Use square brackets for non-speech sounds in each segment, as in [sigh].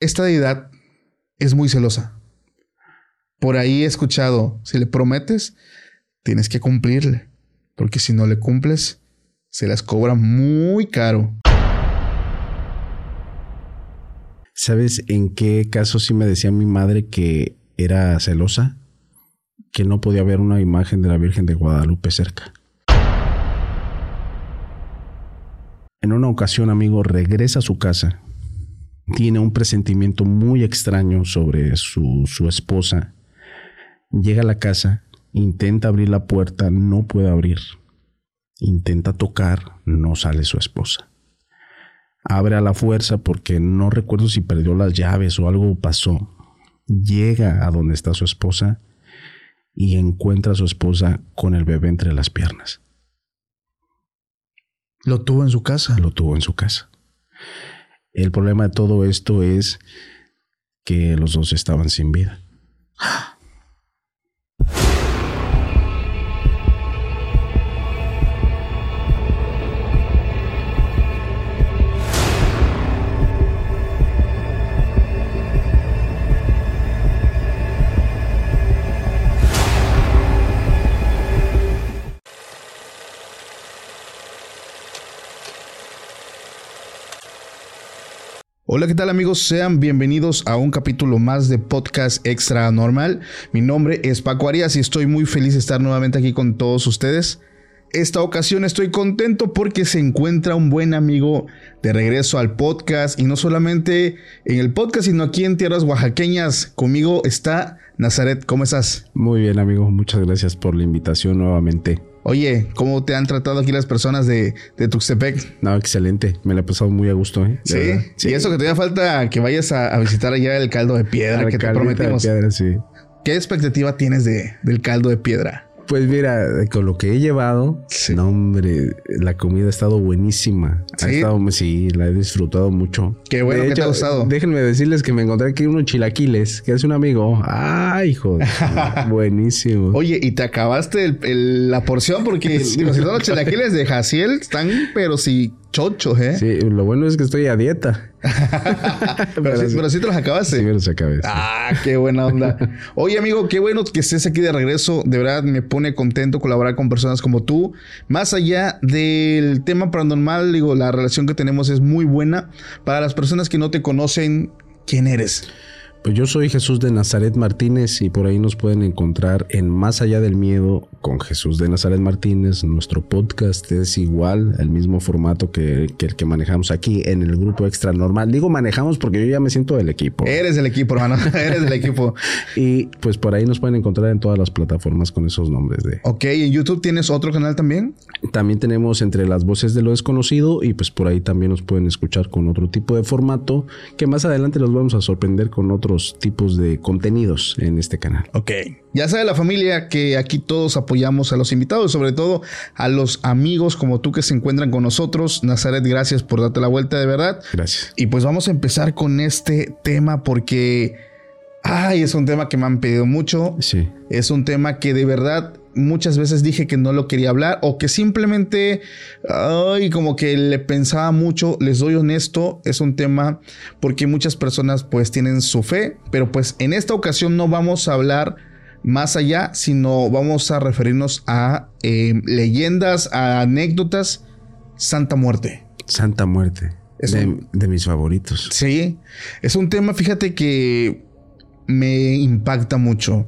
esta deidad es muy celosa. Por ahí he escuchado, si le prometes, tienes que cumplirle, porque si no le cumples, se las cobra muy caro. ¿Sabes en qué caso sí me decía mi madre que era celosa? Que no podía ver una imagen de la Virgen de Guadalupe cerca. En una ocasión, amigo, regresa a su casa. Tiene un presentimiento muy extraño sobre su, su esposa. Llega a la casa, intenta abrir la puerta, no puede abrir. Intenta tocar, no sale su esposa. Abre a la fuerza porque no recuerdo si perdió las llaves o algo pasó. Llega a donde está su esposa y encuentra a su esposa con el bebé entre las piernas. Lo tuvo en su casa. Lo tuvo en su casa. El problema de todo esto es que los dos estaban sin vida. Hola, ¿qué tal amigos? Sean bienvenidos a un capítulo más de Podcast Extra Normal. Mi nombre es Paco Arias y estoy muy feliz de estar nuevamente aquí con todos ustedes. Esta ocasión estoy contento porque se encuentra un buen amigo de regreso al podcast y no solamente en el podcast, sino aquí en tierras oaxaqueñas. Conmigo está Nazaret. ¿Cómo estás? Muy bien, amigo. Muchas gracias por la invitación nuevamente. Oye, ¿cómo te han tratado aquí las personas de, de Tuxtepec? No, excelente. Me la he pasado muy a gusto, ¿eh? ¿Sí? Y eso que todavía falta que vayas a, visitar allá el caldo de piedra que te prometimos. De piedra, sí. ¿Qué expectativa tienes de, del caldo de piedra? Pues mira, con lo que he llevado, no hombre, la comida ha estado buenísima. ¿Sí? Ha estado, sí, la he disfrutado mucho. Qué bueno que te ha gustado. Déjenme decirles que me encontré aquí unos chilaquiles, que es un amigo. Ay, hijo, [laughs] buenísimo. Oye, y te acabaste la porción porque [laughs] si son los chilaquiles de Jaciel, están, pero sí, chochos, ¿eh? Sí, lo bueno es que estoy a dieta. [laughs] pero, sí, te los acabaste. Sí, me los acabé. Ah, qué buena onda. Oye, amigo, qué bueno que estés aquí de regreso. De verdad me pone contento colaborar con personas como tú. Más allá del tema paranormal, digo, la relación que tenemos es muy buena. Para las personas que no te conocen, ¿quién eres? Pues yo soy Jesús de Nazaret Martínez y por ahí nos pueden encontrar en Más allá del miedo con Jesús de Nazaret Martínez. Nuestro podcast es igual, el mismo formato que, el que manejamos aquí en el grupo extra normal. Digo manejamos porque yo ya me siento del equipo. Eres del equipo, hermano. [laughs] [laughs] Eres del equipo. y pues por ahí nos pueden encontrar en todas las plataformas con esos nombres de. Ok, ¿en YouTube tienes otro canal también? También tenemos entre las voces de lo desconocido y pues por ahí también nos pueden escuchar con otro tipo de formato que más adelante los vamos a sorprender con otro tipos de contenidos en este canal. Ok. Ya sabe la familia que aquí todos apoyamos a los invitados, sobre todo a los amigos como tú que se encuentran con nosotros. Nazaret, gracias por darte la vuelta de verdad. Gracias. Y pues vamos a empezar con este tema porque, ay, es un tema que me han pedido mucho. Sí. Es un tema que de verdad muchas veces dije que no lo quería hablar o que simplemente, ay, como que le pensaba mucho, les doy honesto, es un tema porque muchas personas pues tienen su fe, pero pues en esta ocasión no vamos a hablar más allá, sino vamos a referirnos a eh, leyendas, a anécdotas, Santa Muerte. Santa Muerte. Es de, de mis favoritos. Sí, es un tema, fíjate que me impacta mucho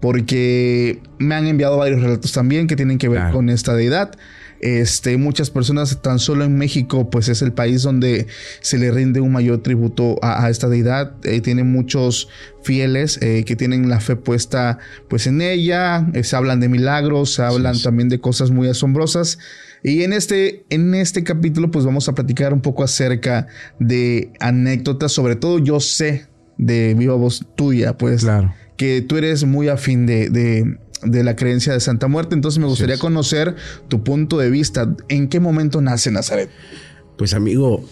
porque me han enviado varios relatos también que tienen que ver con esta deidad. Este, muchas personas, tan solo en México, pues es el país donde se le rinde un mayor tributo a, esta deidad. Eh, tiene muchos fieles eh, que tienen la fe puesta pues en ella. Eh, se hablan de milagros, se hablan también de cosas muy asombrosas. Y en este, en este capítulo, pues vamos a platicar un poco acerca de anécdotas. Sobre todo, yo sé de viva voz tuya, pues. Claro que tú eres muy afín de, de, la creencia de Santa Muerte. Entonces me gustaría conocer tu punto de vista. ¿En qué momento nace Nazaret? Pues amigo,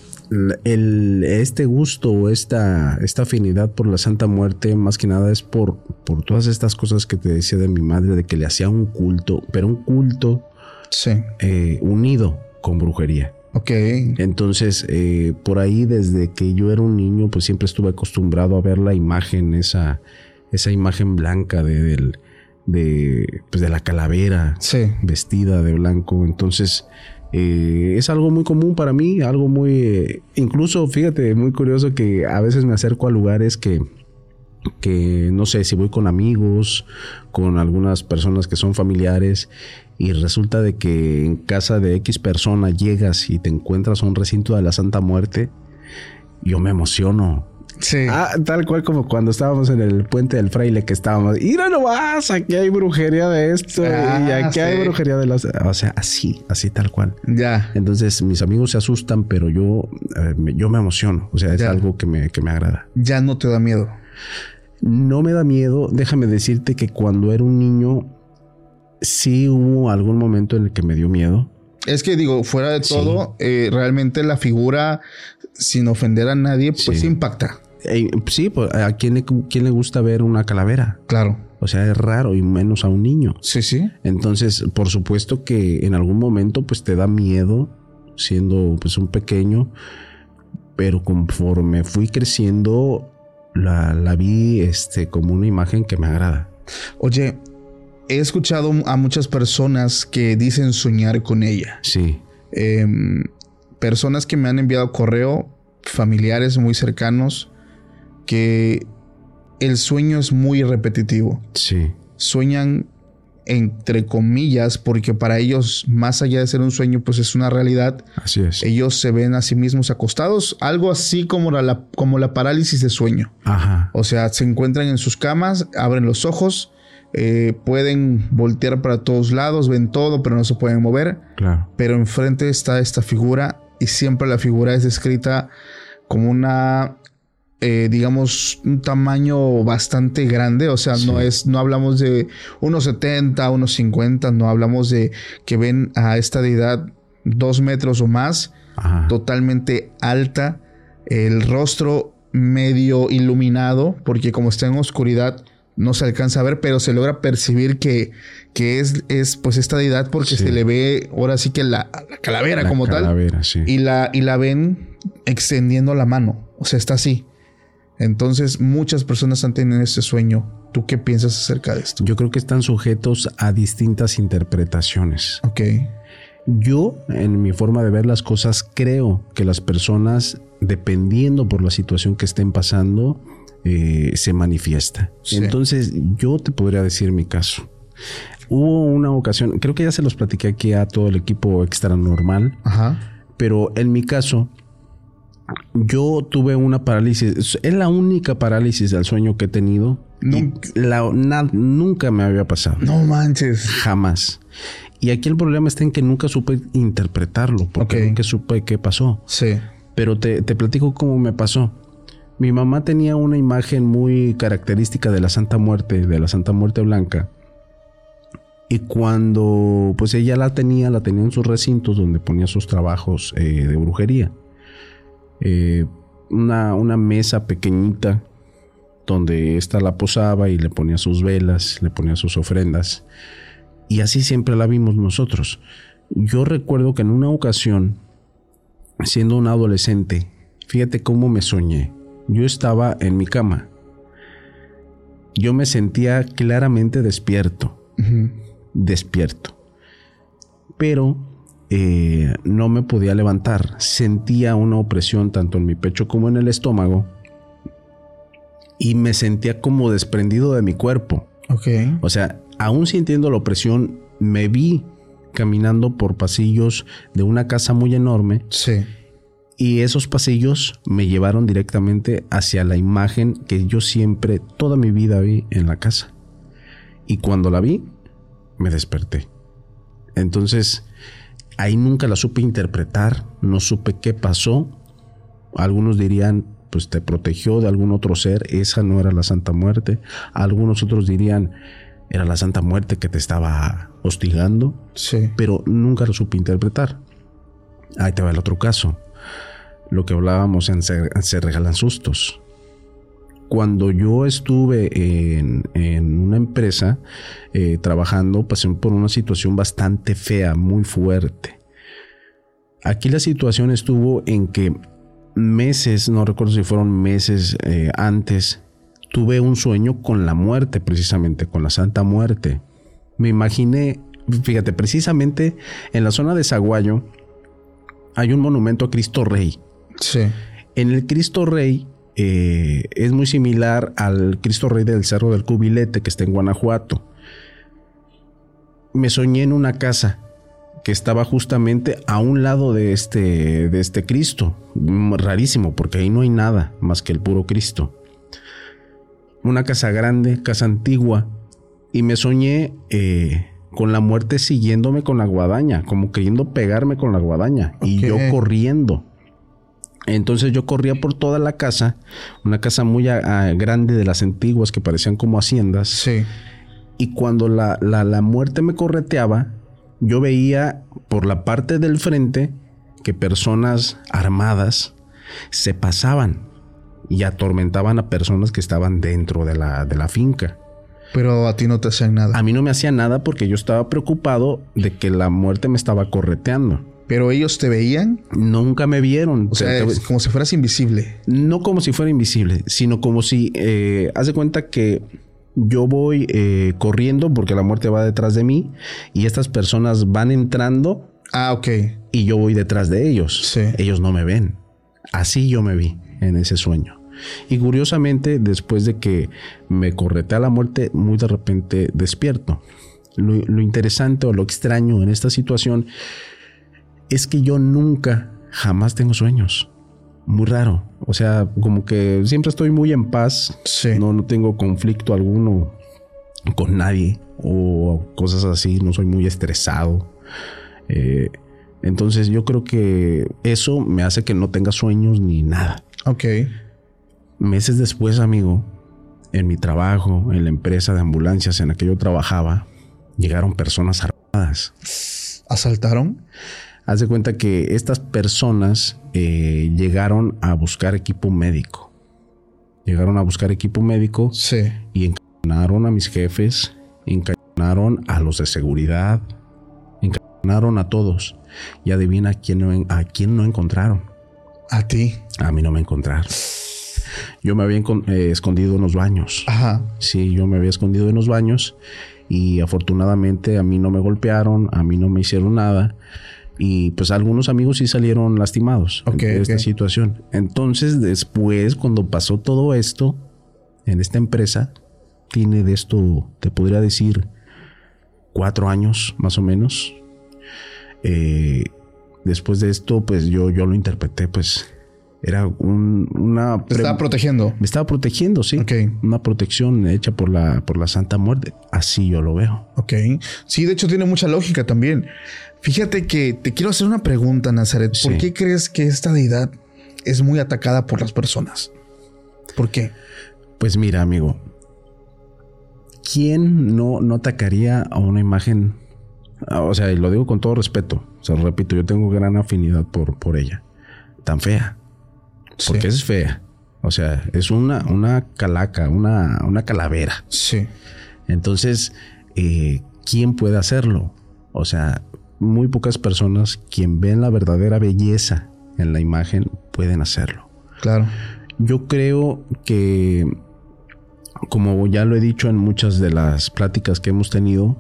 el, este gusto o esta, esta afinidad por la Santa Muerte más que nada es por, por todas estas cosas que te decía de mi madre, de que le hacía un culto, pero un culto sí. Eh, unido con brujería. Ok. Entonces, eh, por ahí desde que yo era un niño, pues siempre estuve acostumbrado a ver la imagen, esa, esa imagen blanca de, del, de, pues de la calavera vestida de blanco. Entonces, eh, es algo muy común para mí, algo muy, eh, incluso fíjate, muy curioso que a veces me acerco a lugares que, que no sé si voy con amigos, con algunas personas que son familiares y resulta de que en casa de X persona llegas y te encuentras un recinto de la Santa Muerte, yo me emociono. Sí. Ah, tal cual como cuando estábamos en el puente del fraile que estábamos, mira nomás, aquí hay brujería de esto y ah, aquí hay brujería de las... O sea, así, así tal cual. Ya. Entonces mis amigos se asustan, pero yo, eh, yo me emociono. O sea, es algo que me, que me agrada. Ya no te da miedo. No me da miedo. Déjame decirte que cuando era un niño, sí hubo algún momento en el que me dio miedo. Es que digo, fuera de todo, eh, realmente la figura, sin ofender a nadie, pues impacta. sí, pues, ¿a quién le, quién le gusta ver una calavera? Claro. O sea, es raro y menos a un niño. Sí, sí. Entonces, por supuesto que en algún momento pues te da miedo siendo pues un pequeño, pero conforme fui creciendo la, la vi este como una imagen que me agrada. Oye, he escuchado a muchas personas que dicen soñar con ella. Sí. Em, personas que me han enviado correo, familiares muy cercanos, que el sueño es muy repetitivo. Sí. Sueñan entre comillas, porque para ellos, más allá de ser un sueño, pues es una realidad. Así es. Ellos se ven a sí mismos acostados, algo así como la, como la parálisis de sueño. Ajá. O sea, se encuentran en sus camas, abren los ojos eh, pueden voltear para todos lados, ven todo, pero no se pueden mover. Claro. Pero enfrente está esta figura y siempre la figura es descrita como una, eh, digamos, un tamaño bastante grande. O sea, no es, no hablamos de unos 70, unos 50, no hablamos de que ven a esta deidad dos metros o más, totalmente alta, el rostro medio iluminado, porque como está en oscuridad, no se alcanza a ver, pero se logra percibir que, que es, es pues esta deidad porque se le ve ahora sí que la, calavera como calavera, tal. Sí. Y la, y la ven extendiendo la mano. O sea, está así. Entonces, muchas personas han tenido este sueño. ¿Tú qué piensas acerca de esto? Yo creo que están sujetos a distintas interpretaciones. Ok. Yo, en mi forma de ver las cosas, creo que las personas, dependiendo por la situación que estén pasando, eh, se manifiesta. Entonces, yo te podría decir mi caso. Hubo una ocasión, creo que ya se los platiqué aquí a todo el equipo extra normal, Ajá. pero en mi caso, yo tuve una parálisis, es la única parálisis del sueño que he tenido. nunca me había pasado. No manches. Jamás. Y aquí el problema está en que nunca supe interpretarlo, porque nunca supe qué pasó. Sí. Pero te, te platico cómo me pasó. Mi mamá tenía una imagen muy característica de la Santa Muerte, de la Santa Muerte Blanca. Y cuando pues ella la tenía, la tenía en sus recintos donde ponía sus trabajos eh, de brujería. Eh, una, una, mesa pequeñita donde ésta la posaba y le ponía sus velas, le ponía sus ofrendas. Y así siempre la vimos nosotros. Yo recuerdo que en una ocasión, siendo un adolescente, fíjate cómo me soñé yo estaba en mi cama. Yo me sentía claramente despierto. Despierto. Pero eh, no me podía levantar. Sentía una opresión tanto en mi pecho como en el estómago. Y me sentía como desprendido de mi cuerpo. Ok. O sea, aún sintiendo la opresión, me vi caminando por pasillos de una casa muy enorme. Sí y esos pasillos me llevaron directamente hacia la imagen que yo siempre, toda mi vida vi en la casa. Y cuando la vi, me desperté. Entonces, ahí nunca la supe interpretar, no supe qué pasó. Algunos dirían, pues te protegió de algún otro ser, esa no era la Santa Muerte. Algunos otros dirían, era la Santa Muerte que te estaba hostigando. Sí. Pero nunca lo supe interpretar. Ahí te va el otro caso lo que hablábamos en Se, Regalan Sustos. Cuando yo estuve en, una empresa eh, trabajando, pasé por una situación bastante fea, muy fuerte. Aquí la situación estuvo en que meses, no recuerdo si fueron meses eh, antes, tuve un sueño con la muerte, precisamente, con la Santa Muerte. Me imaginé, fíjate, precisamente en la zona de Zaguayo hay un monumento a Cristo Rey. Sí. En el Cristo Rey eh, es muy similar al Cristo Rey del Cerro del Cubilete que está en Guanajuato. Me soñé en una casa que estaba justamente a un lado de este, de este Cristo. Rarísimo, porque ahí no hay nada más que el puro Cristo. Una casa grande, casa antigua, y me soñé eh, con la muerte siguiéndome con la guadaña, como queriendo pegarme con la guadaña, y yo corriendo. Entonces yo corría por toda la casa, una casa muy grande de las antiguas que parecían como haciendas. Sí. Y cuando la, la, la muerte me correteaba, yo veía por la parte del frente que personas armadas se pasaban y atormentaban a personas que estaban dentro de la, de la finca. Pero a ti no te hacían nada. A mí no me hacía nada porque yo estaba preocupado de que la muerte me estaba correteando. ¿Pero ellos te veían? Nunca me vieron. O sea, como si fueras invisible. No como si fuera invisible, sino como si... Eh, haz de cuenta que yo voy eh, corriendo porque la muerte va detrás de mí y estas personas van entrando. Ah, ok. Y yo voy detrás de ellos. Sí. Ellos no me ven. Así yo me vi en ese sueño. Y curiosamente, después de que me corretea la muerte, muy de repente despierto. Lo, lo interesante o lo extraño en esta situación es que yo nunca, jamás tengo sueños muy raro. O sea, como que siempre estoy muy en paz. No, no tengo conflicto alguno con nadie o cosas así. No soy muy estresado. Eh, entonces yo creo que eso me hace que no tenga sueños ni nada. Ok. Meses después, amigo, en mi trabajo, en la empresa de ambulancias en la que yo trabajaba, llegaron personas armadas. ¿Asaltaron? Haz de cuenta que estas personas eh, llegaron a buscar equipo médico. Llegaron a buscar equipo médico sí. y encañonaron a mis jefes, encañonaron a los de seguridad, encañonaron a todos. Y adivina a quién no, a quién no encontraron. A ti. A mí no me encontraron. Yo me había eh, escondido en los baños. Ajá. Sí, yo me había escondido en los baños y afortunadamente a mí no me golpearon, a mí no me hicieron nada y pues algunos amigos sí salieron lastimados de esta situación. Entonces después, cuando pasó todo esto en esta empresa, tiene de esto, te podría decir, cuatro años más o menos. Eh, después de esto, pues yo, yo lo interpreté, pues era un, una... Estaba protegiendo. Me estaba protegiendo, sí. Una protección hecha por la, por la Santa Muerte. Así yo lo veo. Ok. Sí, de hecho tiene mucha lógica también. Fíjate que te quiero hacer una pregunta, Nazaret. ¿Por qué crees que esta deidad es muy atacada por las personas? ¿Por qué? Pues mira, amigo. ¿Quién no, no atacaría a una imagen? O sea, y lo digo con todo respeto. O sea, repito, yo tengo gran afinidad por, por ella. Tan fea. Porque es fea. O sea, es una, una calaca, una, una calavera. Sí. Entonces, eh, ¿quién puede hacerlo? O sea, muy pocas personas quien ven la verdadera belleza en la imagen pueden hacerlo. Claro. Yo creo que, como ya lo he dicho en muchas de las pláticas que hemos tenido,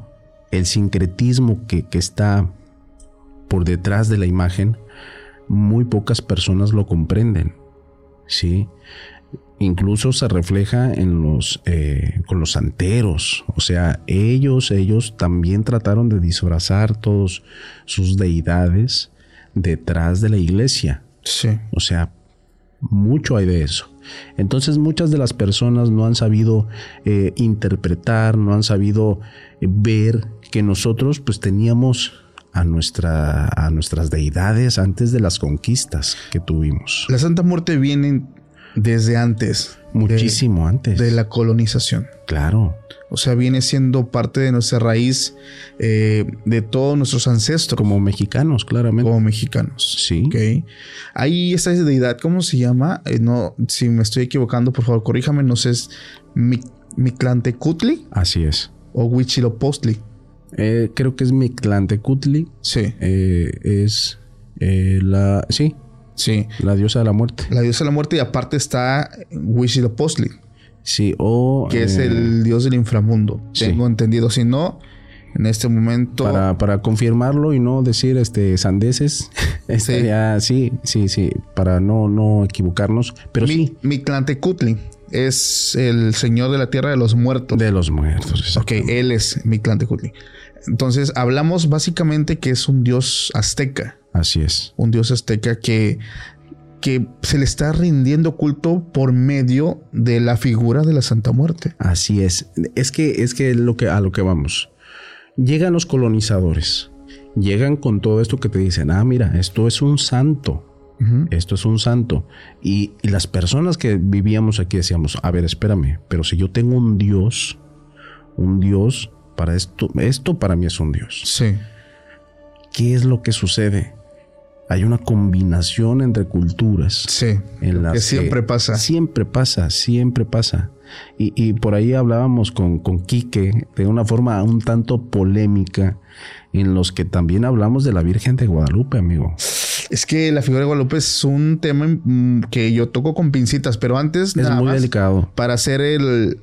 el sincretismo que, que está por detrás de la imagen, muy pocas personas lo comprenden. ¿sí? Incluso se refleja en los eh, con los santeros o sea ellos ellos también trataron de disfrazar todos sus deidades detrás de la iglesia. Sí. O sea mucho hay de eso. Entonces muchas de las personas no han sabido eh, interpretar no han sabido eh, ver que nosotros pues teníamos a, nuestra, a nuestras deidades antes de las conquistas que tuvimos. La Santa Muerte viene desde antes. Muchísimo antes. De la colonización. Claro. O sea, viene siendo parte de nuestra raíz eh, de todos nuestros ancestros. Como mexicanos, claramente. Como mexicanos. Sí. Ok. Ahí esta deidad, ¿cómo se llama? Eh, no, si me estoy equivocando, por favor, corríjame. No sé, es Mictlantecutli. Así es. O Huichilopostli. Eh, creo que es Mictlantecutli. Sí. es Eh, la, sí. Sí. La diosa de la muerte. La diosa de la muerte y aparte está Huitzilopochtli. Sí, o... Que es el eh, dios del inframundo. Tengo entendido. Si no, en este momento... Para, confirmarlo y no decir este sandeces. [laughs] sí. sí, sí, sí. Para no, no equivocarnos. Pero Mi, sí. Mictlantecutli es el señor de la tierra de los muertos. De los muertos. Ok, él es Mictlantecutli. Entonces hablamos básicamente que es un dios azteca. Así es. Un dios azteca que, que se le está rindiendo culto por medio de la figura de la Santa Muerte. Así es. Es que es que, lo que a lo que vamos. Llegan los colonizadores. Llegan con todo esto que te dicen, ah, mira, esto es un santo. Esto es un santo. Y, y, las personas que vivíamos aquí decíamos, a ver, espérame, pero si yo tengo un Dios, un Dios para esto, esto para mí es un Dios. Sí. ¿Qué es lo que sucede? Hay una combinación entre culturas. Sí. En las que siempre pasa. Siempre pasa, siempre pasa. Y, por ahí hablábamos con, con Quique de una forma un tanto polémica, en los que también hablamos de la Virgen de Guadalupe, amigo. Es que la figura de Guadalupe es un tema mm, que yo toco con pincitas, pero antes. Es muy delicado. Para hacer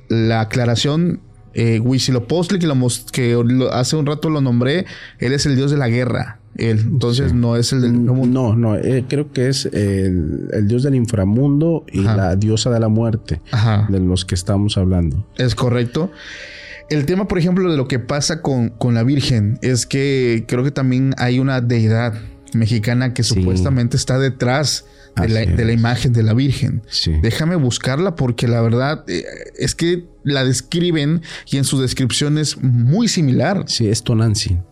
la aclaración, eh, Huitzilopochtli, que, que hace un rato lo nombré, él es el dios de la guerra. Él, entonces no es el del. No, no, eh, creo que es el, dios del inframundo y la diosa de la muerte de los que estamos hablando. Es correcto. El tema, por ejemplo, de lo que pasa con, con la Virgen es que creo que también hay una deidad mexicana que supuestamente está detrás de la, imagen de la Virgen. Déjame buscarla porque la verdad eh, es que la describen y en su descripción es muy similar. Sí, es Tonantzin.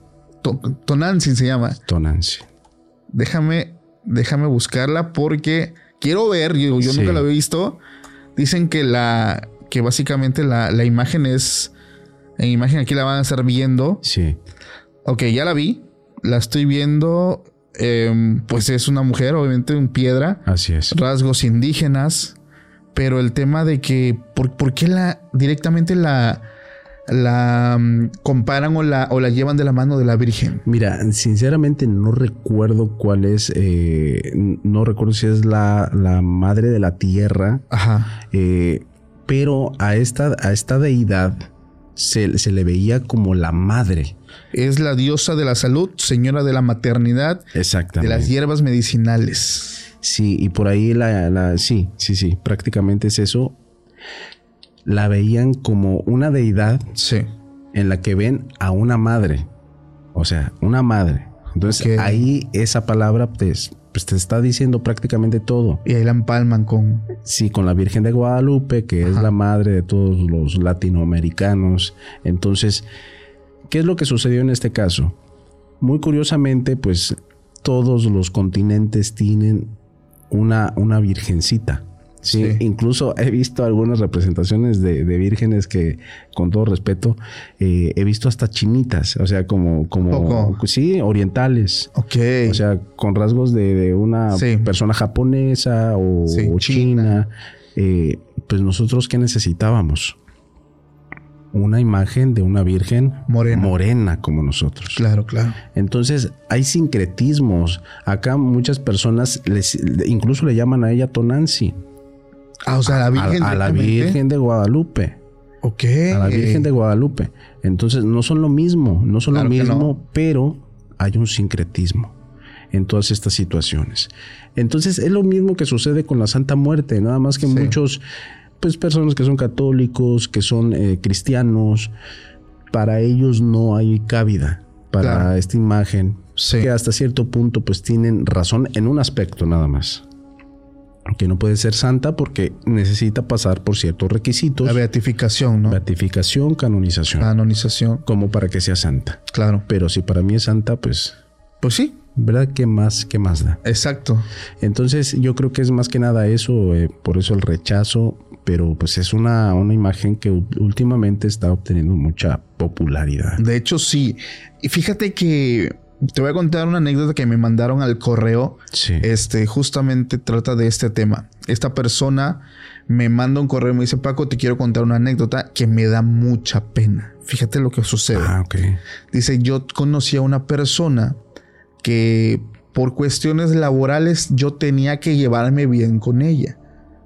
Tonantzin se llama. Tonantzin. Déjame, déjame buscarla porque quiero ver, yo, yo nunca la había visto. Dicen que la, que básicamente la, la imagen es, en imagen aquí la van a estar viendo. Sí. Ok, ya la vi. La estoy viendo Em, pues es una mujer, obviamente, en piedra. Así es. Rasgos indígenas. Pero el tema de que, ¿por, qué la directamente la, la mm, comparan o la, o la llevan de la mano de la Virgen? Mira, sinceramente no recuerdo cuál es, eh, no recuerdo si es la, la, madre de la tierra. Ajá. Eh, pero a esta, a esta deidad se, se le veía como la madre es la diosa de la salud, señora de la maternidad, Exactamente. de las hierbas medicinales. Sí, y por ahí la, sí, sí, sí, prácticamente es eso. La veían como una deidad sí. en la que ven a una madre. O sea, una madre. Entonces ahí esa palabra pues, pues, te está diciendo prácticamente todo. Y ahí la empalman con... Sí, con la Virgen de Guadalupe, que es la madre de todos los latinoamericanos. Entonces, ¿Qué es lo que sucedió en este caso? Muy curiosamente, pues todos los continentes tienen una, una virgencita. Sí, incluso he visto algunas representaciones de, vírgenes que, con todo respeto, eh, he visto hasta chinitas, o sea, como, como, sí, orientales. Ok. O sea, con rasgos de, una persona japonesa o, china. Eh, pues nosotros, ¿qué necesitábamos? una imagen de una virgen morena. morena como nosotros. Claro, claro. Entonces hay sincretismos. Acá muchas personas les, incluso le llaman a ella Tonanzi. Ah, o sea, la Virgen. A, la Virgen de Guadalupe. Ok. A la Virgen de Guadalupe. Entonces no son lo mismo, no son lo mismo, pero hay un sincretismo en todas estas situaciones. Entonces es lo mismo que sucede con la Santa Muerte, nada más que muchos pues personas que son católicos, que son eh, cristianos, para ellos no hay cabida para esta imagen, que hasta cierto punto pues tienen razón en un aspecto nada más. Que no puede ser santa porque necesita pasar por ciertos requisitos. La beatificación, ¿no? Beatificación, canonización. Canonización. Como para que sea santa. Claro. Pero si para mí es santa, pues. Pues sí. ¿Verdad? ¿Qué más, qué más da? Exacto. Entonces yo creo que es más que nada eso, eh, por eso el rechazo pero pues es una, una imagen que últimamente está obteniendo mucha popularidad. De hecho, sí. Y fíjate que te voy a contar una anécdota que me mandaron al correo. Sí. Este, justamente trata de este tema. Esta persona me manda un correo y me dice, Paco, te quiero contar una anécdota que me da mucha pena. Fíjate lo que sucede. Ah, ok. Dice, yo conocí a una persona que por cuestiones laborales yo tenía que llevarme bien con ella.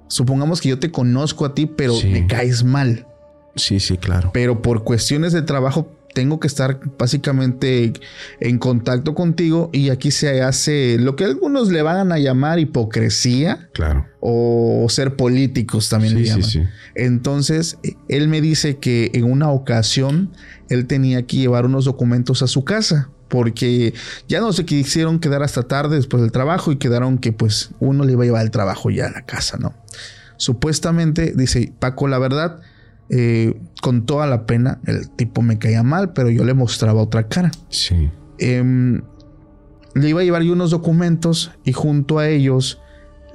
Supongamos que yo te conozco a ti, pero me caes mal. Sí, sí, claro. Pero por cuestiones de trabajo tengo que estar básicamente en contacto contigo y aquí se hace lo que algunos le van a llamar hipocresía. Claro. O ser políticos también le llaman. Sí, sí. Entonces, él me dice que en una ocasión él tenía que llevar unos documentos a su casa porque ya no se quisieron quedar hasta tarde después del trabajo y quedaron que pues uno le iba a llevar el trabajo ya a la casa, ¿no? Supuestamente, dice Paco, la verdad, eh, con toda la pena, el tipo me caía mal, pero yo le mostraba otra cara. Sí. Em, le iba a llevar yo unos documentos y junto a ellos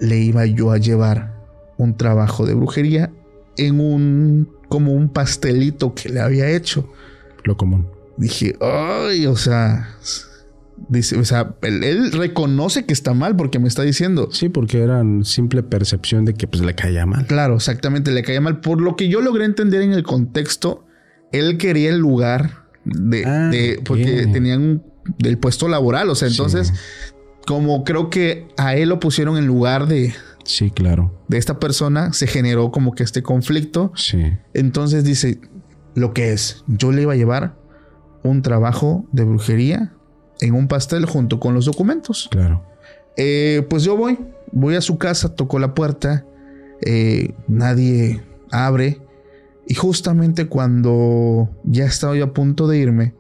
le iba yo a llevar un trabajo de brujería en un como un pastelito que le había hecho. Lo común. Dije, ay, o sea, Dice, o sea, él, reconoce que está mal porque me está diciendo. Sí, porque era simple percepción de que pues le caía mal. Claro, exactamente, le caía mal. Por lo que yo logré entender en el contexto, él quería el lugar de, ah, porque tenían del puesto laboral. O sea, entonces, como creo que a él lo pusieron en lugar de. Sí, claro. De esta persona, se generó como que este conflicto. Sí. Entonces dice lo que es. Yo le iba a llevar un trabajo de brujería en un pastel junto con los documentos. Claro. Eh, pues yo voy, voy a su casa, toco la puerta, eh, nadie abre y justamente cuando ya estaba yo a punto de irme,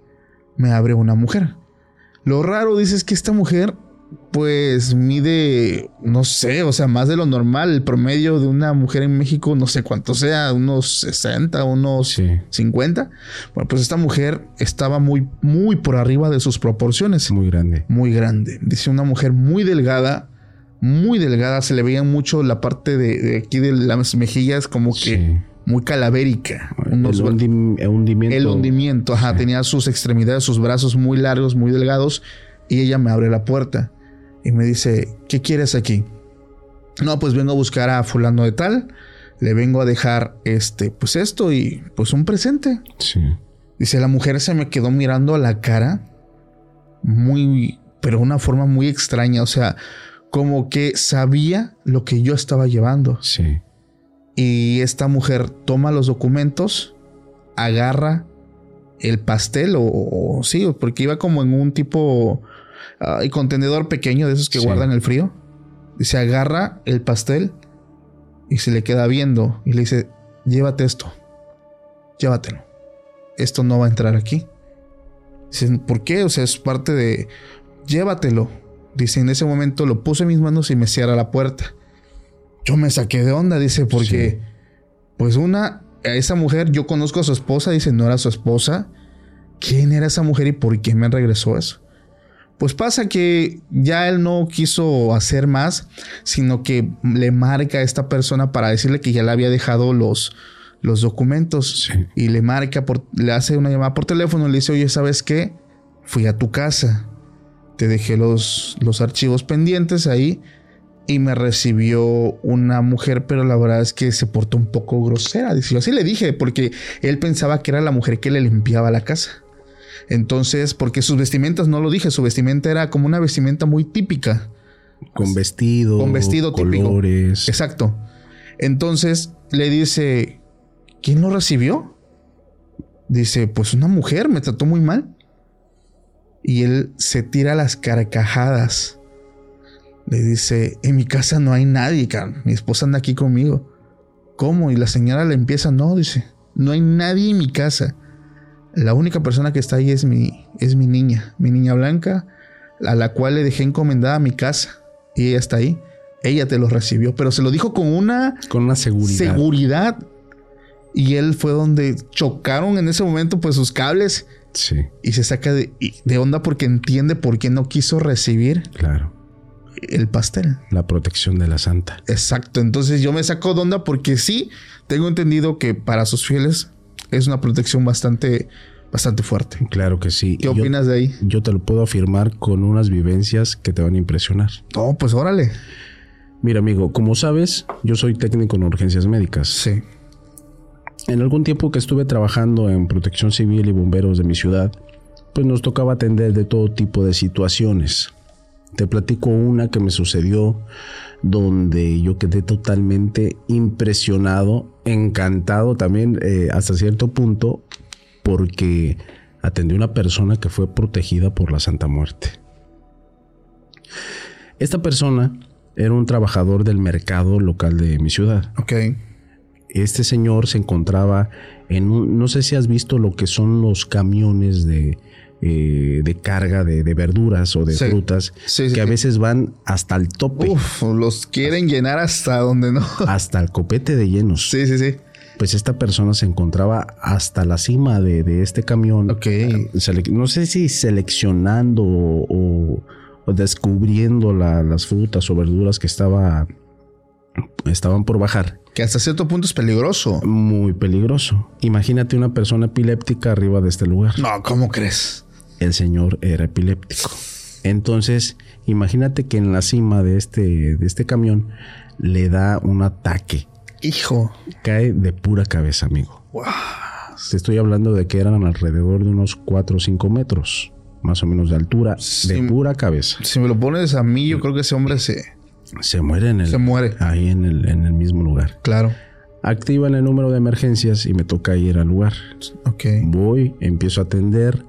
me abre una mujer. Lo raro, dice, es que esta mujer pues mide, no sé, o sea, más de lo normal. El promedio de una mujer en México, no sé cuánto sea, unos 60, unos 50. Bueno, pues esta mujer estaba muy, muy por arriba de sus proporciones. Muy grande. Muy grande. Dice una mujer muy delgada, muy delgada. Se le veía mucho la parte de, aquí de las mejillas como que... Muy calavérica. el, hundimiento. El hundimiento, ajá. Tenía sus extremidades, sus brazos muy largos, muy delgados. Y ella me abre la puerta y me dice, ¿qué quieres aquí? No, pues vengo a buscar a fulano de tal, le vengo a dejar este, pues esto y pues un presente. Sí. Dice, la mujer se me quedó mirando a la cara muy, pero de una forma muy extraña, o sea, como que sabía lo que yo estaba llevando. Sí. Y esta mujer toma los documentos, agarra el pastel o, o sí, porque iba como en un tipo uh, y contenedor pequeño de esos que guardan el frío. Y se agarra el pastel y se le queda viendo y le dice, llévate esto, llévatelo. Esto no va a entrar aquí. Dice, ¿por qué? O sea, es parte de, llévatelo. Dice, en ese momento lo puse en mis manos y me cierra la puerta. Yo me saqué de onda, dice, porque, pues una, a esa mujer, yo conozco a su esposa, dice, no era su esposa. ¿Quién era esa mujer y por qué me regresó eso? Pues pasa que ya él no quiso hacer más, sino que le marca a esta persona para decirle que ya le había dejado los, los documentos y le marca, por, le hace una llamada por teléfono y le dice, oye, ¿sabes qué? Fui a tu casa, te dejé los, los archivos pendientes ahí y me recibió una mujer, pero la verdad es que se portó un poco grosera. Así le dije, porque él pensaba que era la mujer que le limpiaba la casa. Entonces, porque sus vestimentas, no lo dije, su vestimenta era como una vestimenta muy típica. Con vestido. Con vestido colores. típico. Exacto. Entonces le dice, ¿quién lo recibió? Dice, pues una mujer, me trató muy mal. Y él se tira las carcajadas. Le dice, en mi casa no hay nadie, mi esposa anda aquí conmigo. ¿Cómo? Y la señora le empieza, no, dice, no hay nadie en mi casa. La única persona que está ahí es mi, es mi niña, mi niña blanca, a la cual le dejé encomendada mi casa. Y ella está ahí. Ella te lo recibió, pero se lo dijo con una, con una seguridad. seguridad. Y él fue donde chocaron en ese momento pues sus cables. Sí. Y se saca de, de onda porque entiende por qué no quiso recibir. Claro. El pastel. La protección de la santa. Exacto. Entonces yo me saco de onda porque sí, tengo entendido que para sus fieles es una protección bastante, bastante fuerte. Claro que sí. ¿Qué opinas de ahí? Yo te lo puedo afirmar con unas vivencias que te van a impresionar. No, pues órale. Mira, amigo, como sabes, yo soy técnico en urgencias médicas. Sí. En algún tiempo que estuve trabajando en protección civil y bomberos de mi ciudad, pues nos tocaba atender de todo tipo de situaciones. Te platico una que me sucedió donde yo quedé totalmente impresionado, encantado también eh, hasta cierto punto, porque atendí a una persona que fue protegida por la Santa Muerte. Esta persona era un trabajador del mercado local de mi ciudad. Ok. Este señor se encontraba en un, no sé si has visto lo que son los camiones de, eh, de carga de, verduras o de frutas que a veces van hasta el tope. Uf, los quieren llenar hasta donde no. [laughs] Hasta el copete de llenos. Sí, sí, sí. Pues esta persona se encontraba hasta la cima de, este camión. Ok. no sé si seleccionando o, descubriendo las frutas o verduras que estaba, estaban por bajar. Que hasta cierto punto es peligroso. Muy peligroso. Imagínate una persona epiléptica arriba de este lugar. No, ¿cómo crees? El señor era epiléptico. Entonces, imagínate que en la cima de este, de este camión le da un ataque. Hijo. Cae de pura cabeza, amigo. Wow. Te estoy hablando de que eran alrededor de unos 4 o 5 metros, más o menos de altura, de pura cabeza. Si me lo pones a mí, yo creo que ese hombre se... Se muere en el... Se muere. Ahí en el, en el mismo lugar. Claro. Activan el número de emergencias y me toca ir al lugar. Ok. Voy, empiezo a atender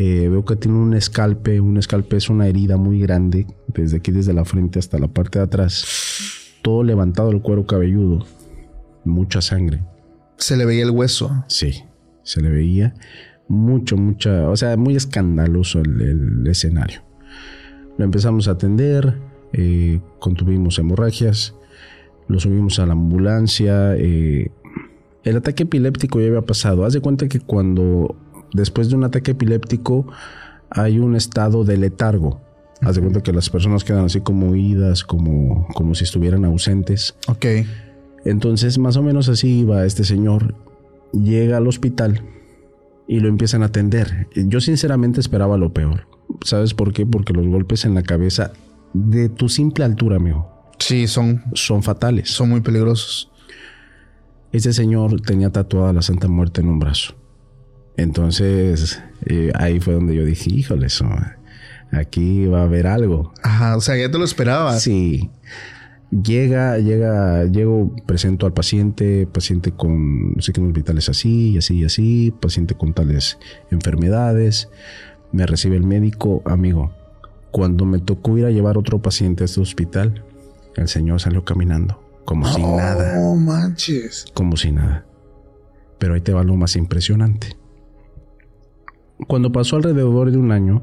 eh, veo que tiene un escalpe. Un escalpe es una herida muy grande, desde aquí, desde la frente hasta la parte de atrás. Todo levantado el cuero cabelludo. Mucha sangre. ¿Se le veía el hueso? Sí, se le veía mucho, mucha, o sea, muy escandaloso el, escenario. Lo empezamos a atender, eh, contuvimos hemorragias, lo subimos a la ambulancia. Eh, el ataque epiléptico ya había pasado. Haz de cuenta que cuando después de un ataque epiléptico hay un estado de letargo. Haz de cuenta que las personas quedan así como oídas, como, como si estuvieran ausentes. Ok. Entonces, más o menos así iba este señor. Llega al hospital y lo empiezan a atender. Yo sinceramente esperaba lo peor. ¿Sabes por qué? Porque los golpes en la cabeza de tu simple altura, amigo. Sí, son, son fatales. Son muy peligrosos. Este señor tenía tatuada la Santa Muerte en un brazo. Entonces, eh, ahí fue donde yo dije, híjole, eso, aquí va a haber algo. Ajá, o sea, ya te lo esperabas. Sí. Llega, llega, llego, presento al paciente, paciente con signos vitales así, y así, y así, paciente con tales enfermedades. Me recibe el médico, amigo. Cuando me tocó ir a llevar otro paciente a este hospital, el señor salió caminando, como si nada. No manches. Como si nada. Pero ahí te va lo más impresionante. Cuando pasó alrededor de un año,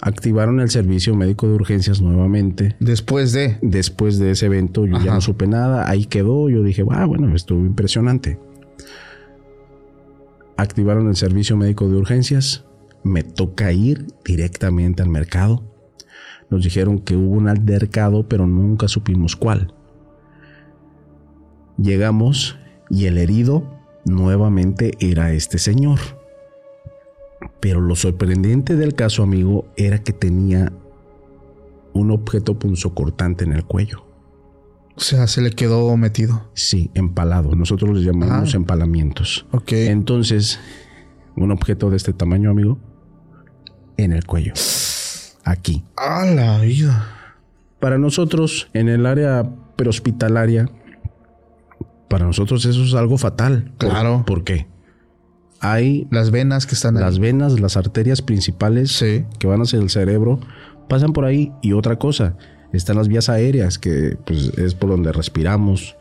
activaron el servicio médico de urgencias nuevamente. Después de. Después de ese evento, yo ya no supe nada. Ahí quedó. Yo dije, ah, bueno, estuvo impresionante. Activaron el servicio médico de urgencias. Me toca ir directamente al mercado. Nos dijeron que hubo un altercado, pero nunca supimos cuál. Llegamos y el herido nuevamente era este señor. Pero lo sorprendente del caso, amigo, era que tenía un objeto punzocortante en el cuello. O sea, se le quedó metido. Sí, empalado. Nosotros les llamamos ah. empalamientos. Ok. Entonces, un objeto de este tamaño, amigo, en el cuello. Aquí. ¡A la vida! Para nosotros, en el área prehospitalaria, para nosotros eso es algo fatal. Claro. ¿Por qué? Hay las venas que están las venas, las arterias principales que van hacia el cerebro pasan por ahí y otra cosa están las vías aéreas que pues, es por donde respiramos.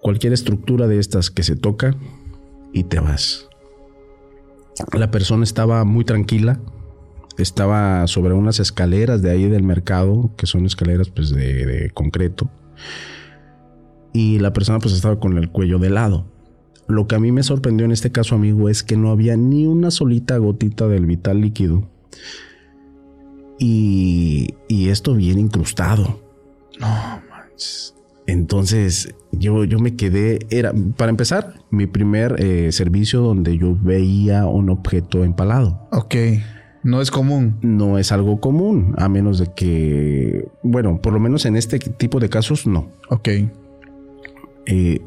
Cualquier estructura de estas que se toca y te vas. La persona estaba muy tranquila, estaba sobre unas escaleras de ahí del mercado, que son escaleras pues de, de concreto, y la persona pues estaba con el cuello de lado. Lo que a mí me sorprendió en este caso, amigo, es que no había ni una solita gotita del vital líquido. Y, y esto bien incrustado. No manches. Entonces, yo, yo me quedé. Era, para empezar, mi primer eh, servicio donde yo veía un objeto empalado. Ok. No es común. No es algo común, a menos de que. Bueno, por lo menos en este tipo de casos, no. Ok. Eh,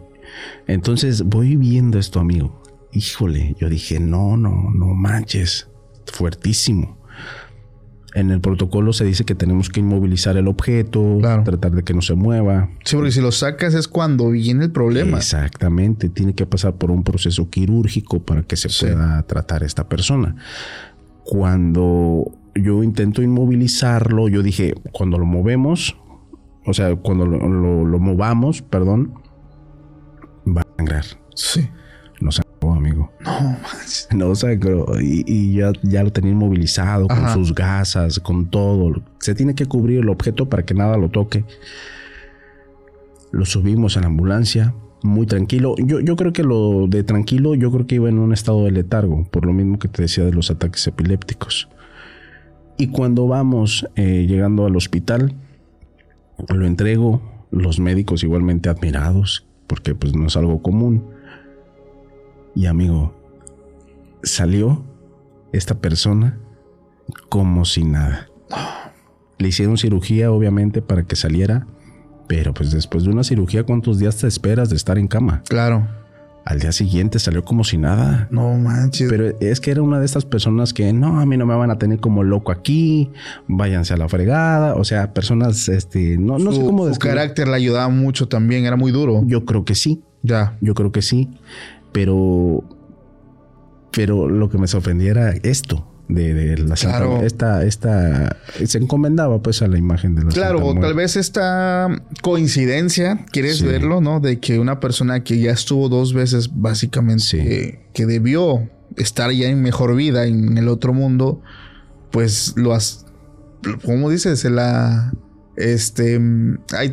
entonces voy viendo esto, amigo. Híjole, yo dije, no, no, no manches, fuertísimo. En el protocolo se dice que tenemos que inmovilizar el objeto, tratar de que no se mueva. Sí, porque si lo sacas es cuando viene el problema. Exactamente, tiene que pasar por un proceso quirúrgico para que se pueda tratar esta persona. Cuando yo intento inmovilizarlo, yo dije, cuando lo movemos, o sea, cuando lo, movamos, perdón, va a sangrar. Sí. No sangró, amigo. No, más. [laughs] No sangró. Y, y ya, ya, lo tenía inmovilizado con sus gasas, con todo. Se tiene que cubrir el objeto para que nada lo toque. Lo subimos a la ambulancia, muy tranquilo. Yo, yo creo que lo de tranquilo, yo creo que iba en un estado de letargo, por lo mismo que te decía de los ataques epilépticos. Y cuando vamos eh, llegando al hospital, lo entrego, los médicos igualmente admirados, porque pues no es algo común. Y amigo, salió esta persona como si nada. Le hicieron cirugía, obviamente, para que saliera, pero pues después de una cirugía, ¿cuántos días te esperas de estar en cama? Claro. Al día siguiente salió como si nada. No manches. Pero es que era una de estas personas que no, a mí no me van a tener como loco aquí, váyanse a la fregada. O sea, personas, este, no, no sé cómo Su carácter le ayudaba mucho también, era muy duro. Yo creo que sí. Ya. Yo creo que sí. Pero, pero lo que me sorprendía era esto de, la Santa esta, esta se encomendaba pues a la imagen de la Claro, o tal vez esta coincidencia, quieres verlo, ¿no? De que una persona que ya estuvo dos veces básicamente que debió estar ya en mejor vida en el otro mundo, pues lo has, ¿cómo dices? Se la este,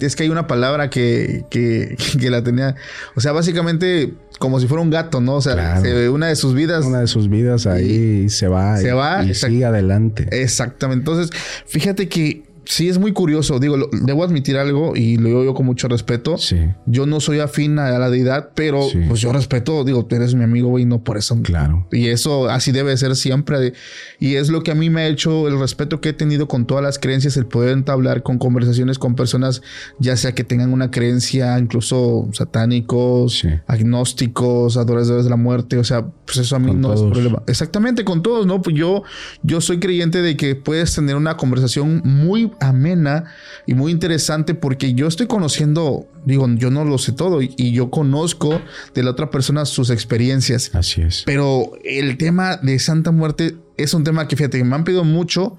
es que hay una palabra que, que, [laughs] que, la tenía. O sea, básicamente como si fuera un gato, ¿no? O sea, una de sus vidas. Una de sus vidas ahí se va. Se va. Y sigue adelante. Exactamente. Entonces, fíjate que sí es muy curioso. Digo, debo admitir algo y lo digo yo con mucho respeto. Sí. Yo no soy afín a la deidad, pero pues yo respeto, digo, tú eres mi amigo, güey, no por eso. Claro. Y eso así debe ser siempre. Y es lo que a mí me ha hecho el respeto que he tenido con todas las creencias, el poder entablar con conversaciones con personas, ya sea que tengan una creencia, incluso satánicos, agnósticos, adoradores de la muerte. O sea, pues eso a mí no es problema. Exactamente, con todos, ¿no? Pues yo, yo soy creyente de que puedes tener una conversación muy amena y muy interesante porque yo estoy conociendo, digo, yo no lo sé todo y, yo conozco de la otra persona sus experiencias. Así es. Pero el tema de Santa Muerte es un tema que fíjate me han pedido mucho.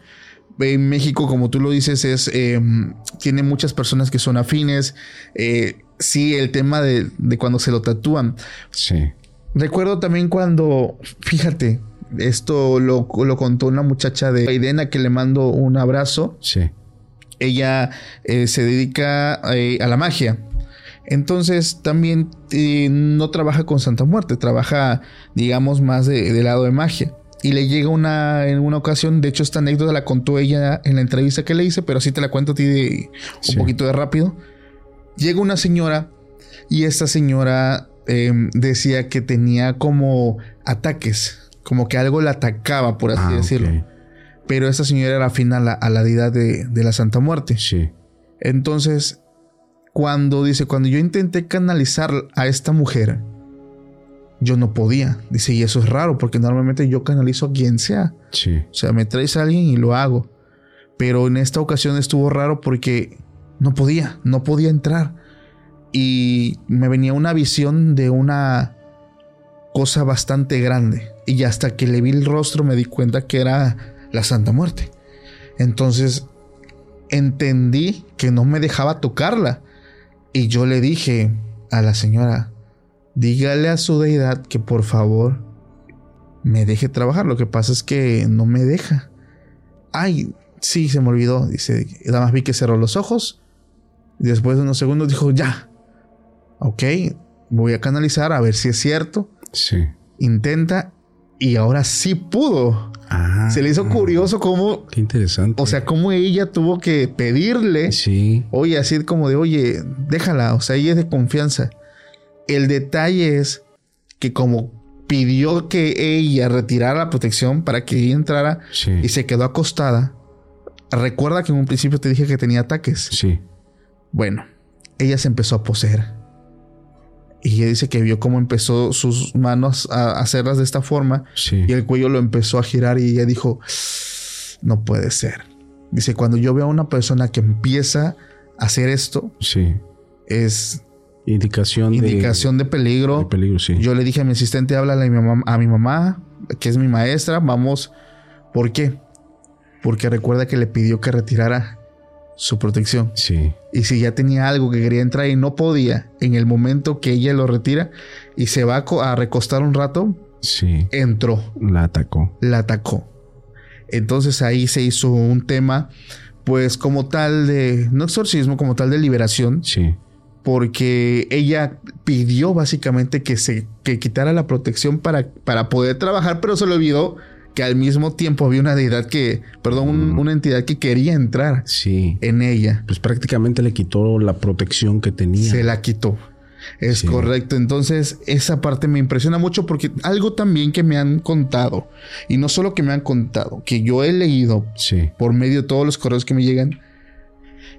En México, como tú lo dices, es em, tiene muchas personas que son afines. Eh, sí, el tema de, cuando se lo tatúan. Sí. Recuerdo también cuando, fíjate, esto lo, lo, contó una muchacha de Aidena que le mando un abrazo. Sí ella eh, se dedica eh, a la magia. Entonces también eh, no trabaja con Santa Muerte, trabaja, digamos, más de, del lado de magia. Y le llega una, en una ocasión, de hecho esta anécdota la contó ella en la entrevista que le hice, pero así te la cuento a ti de, un poquito de rápido. Llega una señora y esta señora em, decía que tenía como ataques, como que algo la atacaba, por así ah, decirlo. Pero esta señora era afín a la, a la deidad de, la Santa Muerte. Sí. Entonces, cuando dice, cuando yo intenté canalizar a esta mujer, yo no podía. Dice, y eso es raro, porque normalmente yo canalizo a quien sea. Sí. O sea, me traes a alguien y lo hago. Pero en esta ocasión estuvo raro porque no podía, no podía entrar. Y me venía una visión de una cosa bastante grande. Y hasta que le vi el rostro me di cuenta que era la Santa Muerte. Entonces entendí que no me dejaba tocarla. Y yo le dije a la señora, dígale a su deidad que por favor me deje trabajar. Lo que pasa es que no me deja. Ay, sí, se me olvidó. Dice, nada más vi que cerró los ojos. Y después de unos segundos dijo, ya. Ok, voy a canalizar a ver si es cierto. Sí. Intenta. Y ahora sí pudo. Ah, se le hizo curioso cómo. Qué interesante. O sea, cómo ella tuvo que pedirle. Sí. Oye, así como de, oye, déjala. O sea, ella es de confianza. El detalle es que, como pidió que ella retirara la protección para que ella entrara y se quedó acostada. Recuerda que en un principio te dije que tenía ataques. Sí. Bueno, ella se empezó a poseer. Y ella dice que vio cómo empezó sus manos a hacerlas de esta forma. Y el cuello lo empezó a girar y ella dijo, no puede ser. Dice, cuando yo veo a una persona que empieza a hacer esto, sí. es indicación, indicación de, peligro. De peligro sí. Yo le dije a mi asistente, háblale a mi mamá, a mi mamá, que es mi maestra, vamos. ¿Por qué? Porque recuerda que le pidió que retirara su protección. Sí. Y si ya tenía algo que quería entrar y no podía, en el momento que ella lo retira y se va a recostar un rato, sí. entró. La atacó. La atacó. Entonces ahí se hizo un tema, pues como tal de, no exorcismo, como tal de liberación. Sí. Porque ella pidió básicamente que se que quitara la protección para, para poder trabajar, pero se le olvidó que al mismo tiempo había una deidad que, perdón, una entidad que quería entrar sí. en ella. Pues prácticamente le quitó la protección que tenía. Se la quitó. Es correcto. Entonces, esa parte me impresiona mucho porque algo también que me han contado, y no solo que me han contado, que yo he leído por medio de todos los correos que me llegan,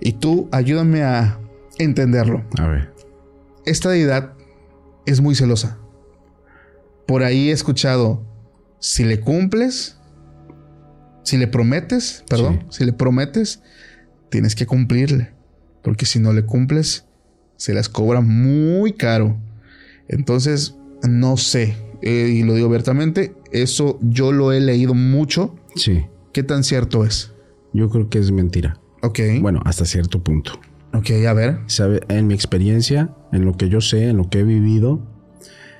y tú ayúdame a entenderlo. A ver. Esta deidad es muy celosa. Por ahí he escuchado, si le cumples, si le prometes, perdón, si le prometes, tienes que cumplirle. Porque si no le cumples, se las cobra muy caro. Entonces, no sé, eh, y lo digo abiertamente, eso yo lo he leído mucho. Sí. ¿Qué tan cierto es? Yo creo que es mentira. Ok. Bueno, hasta cierto punto. Ok, a ver. ¿Sabe? En mi experiencia, en lo que yo sé, en lo que he vivido,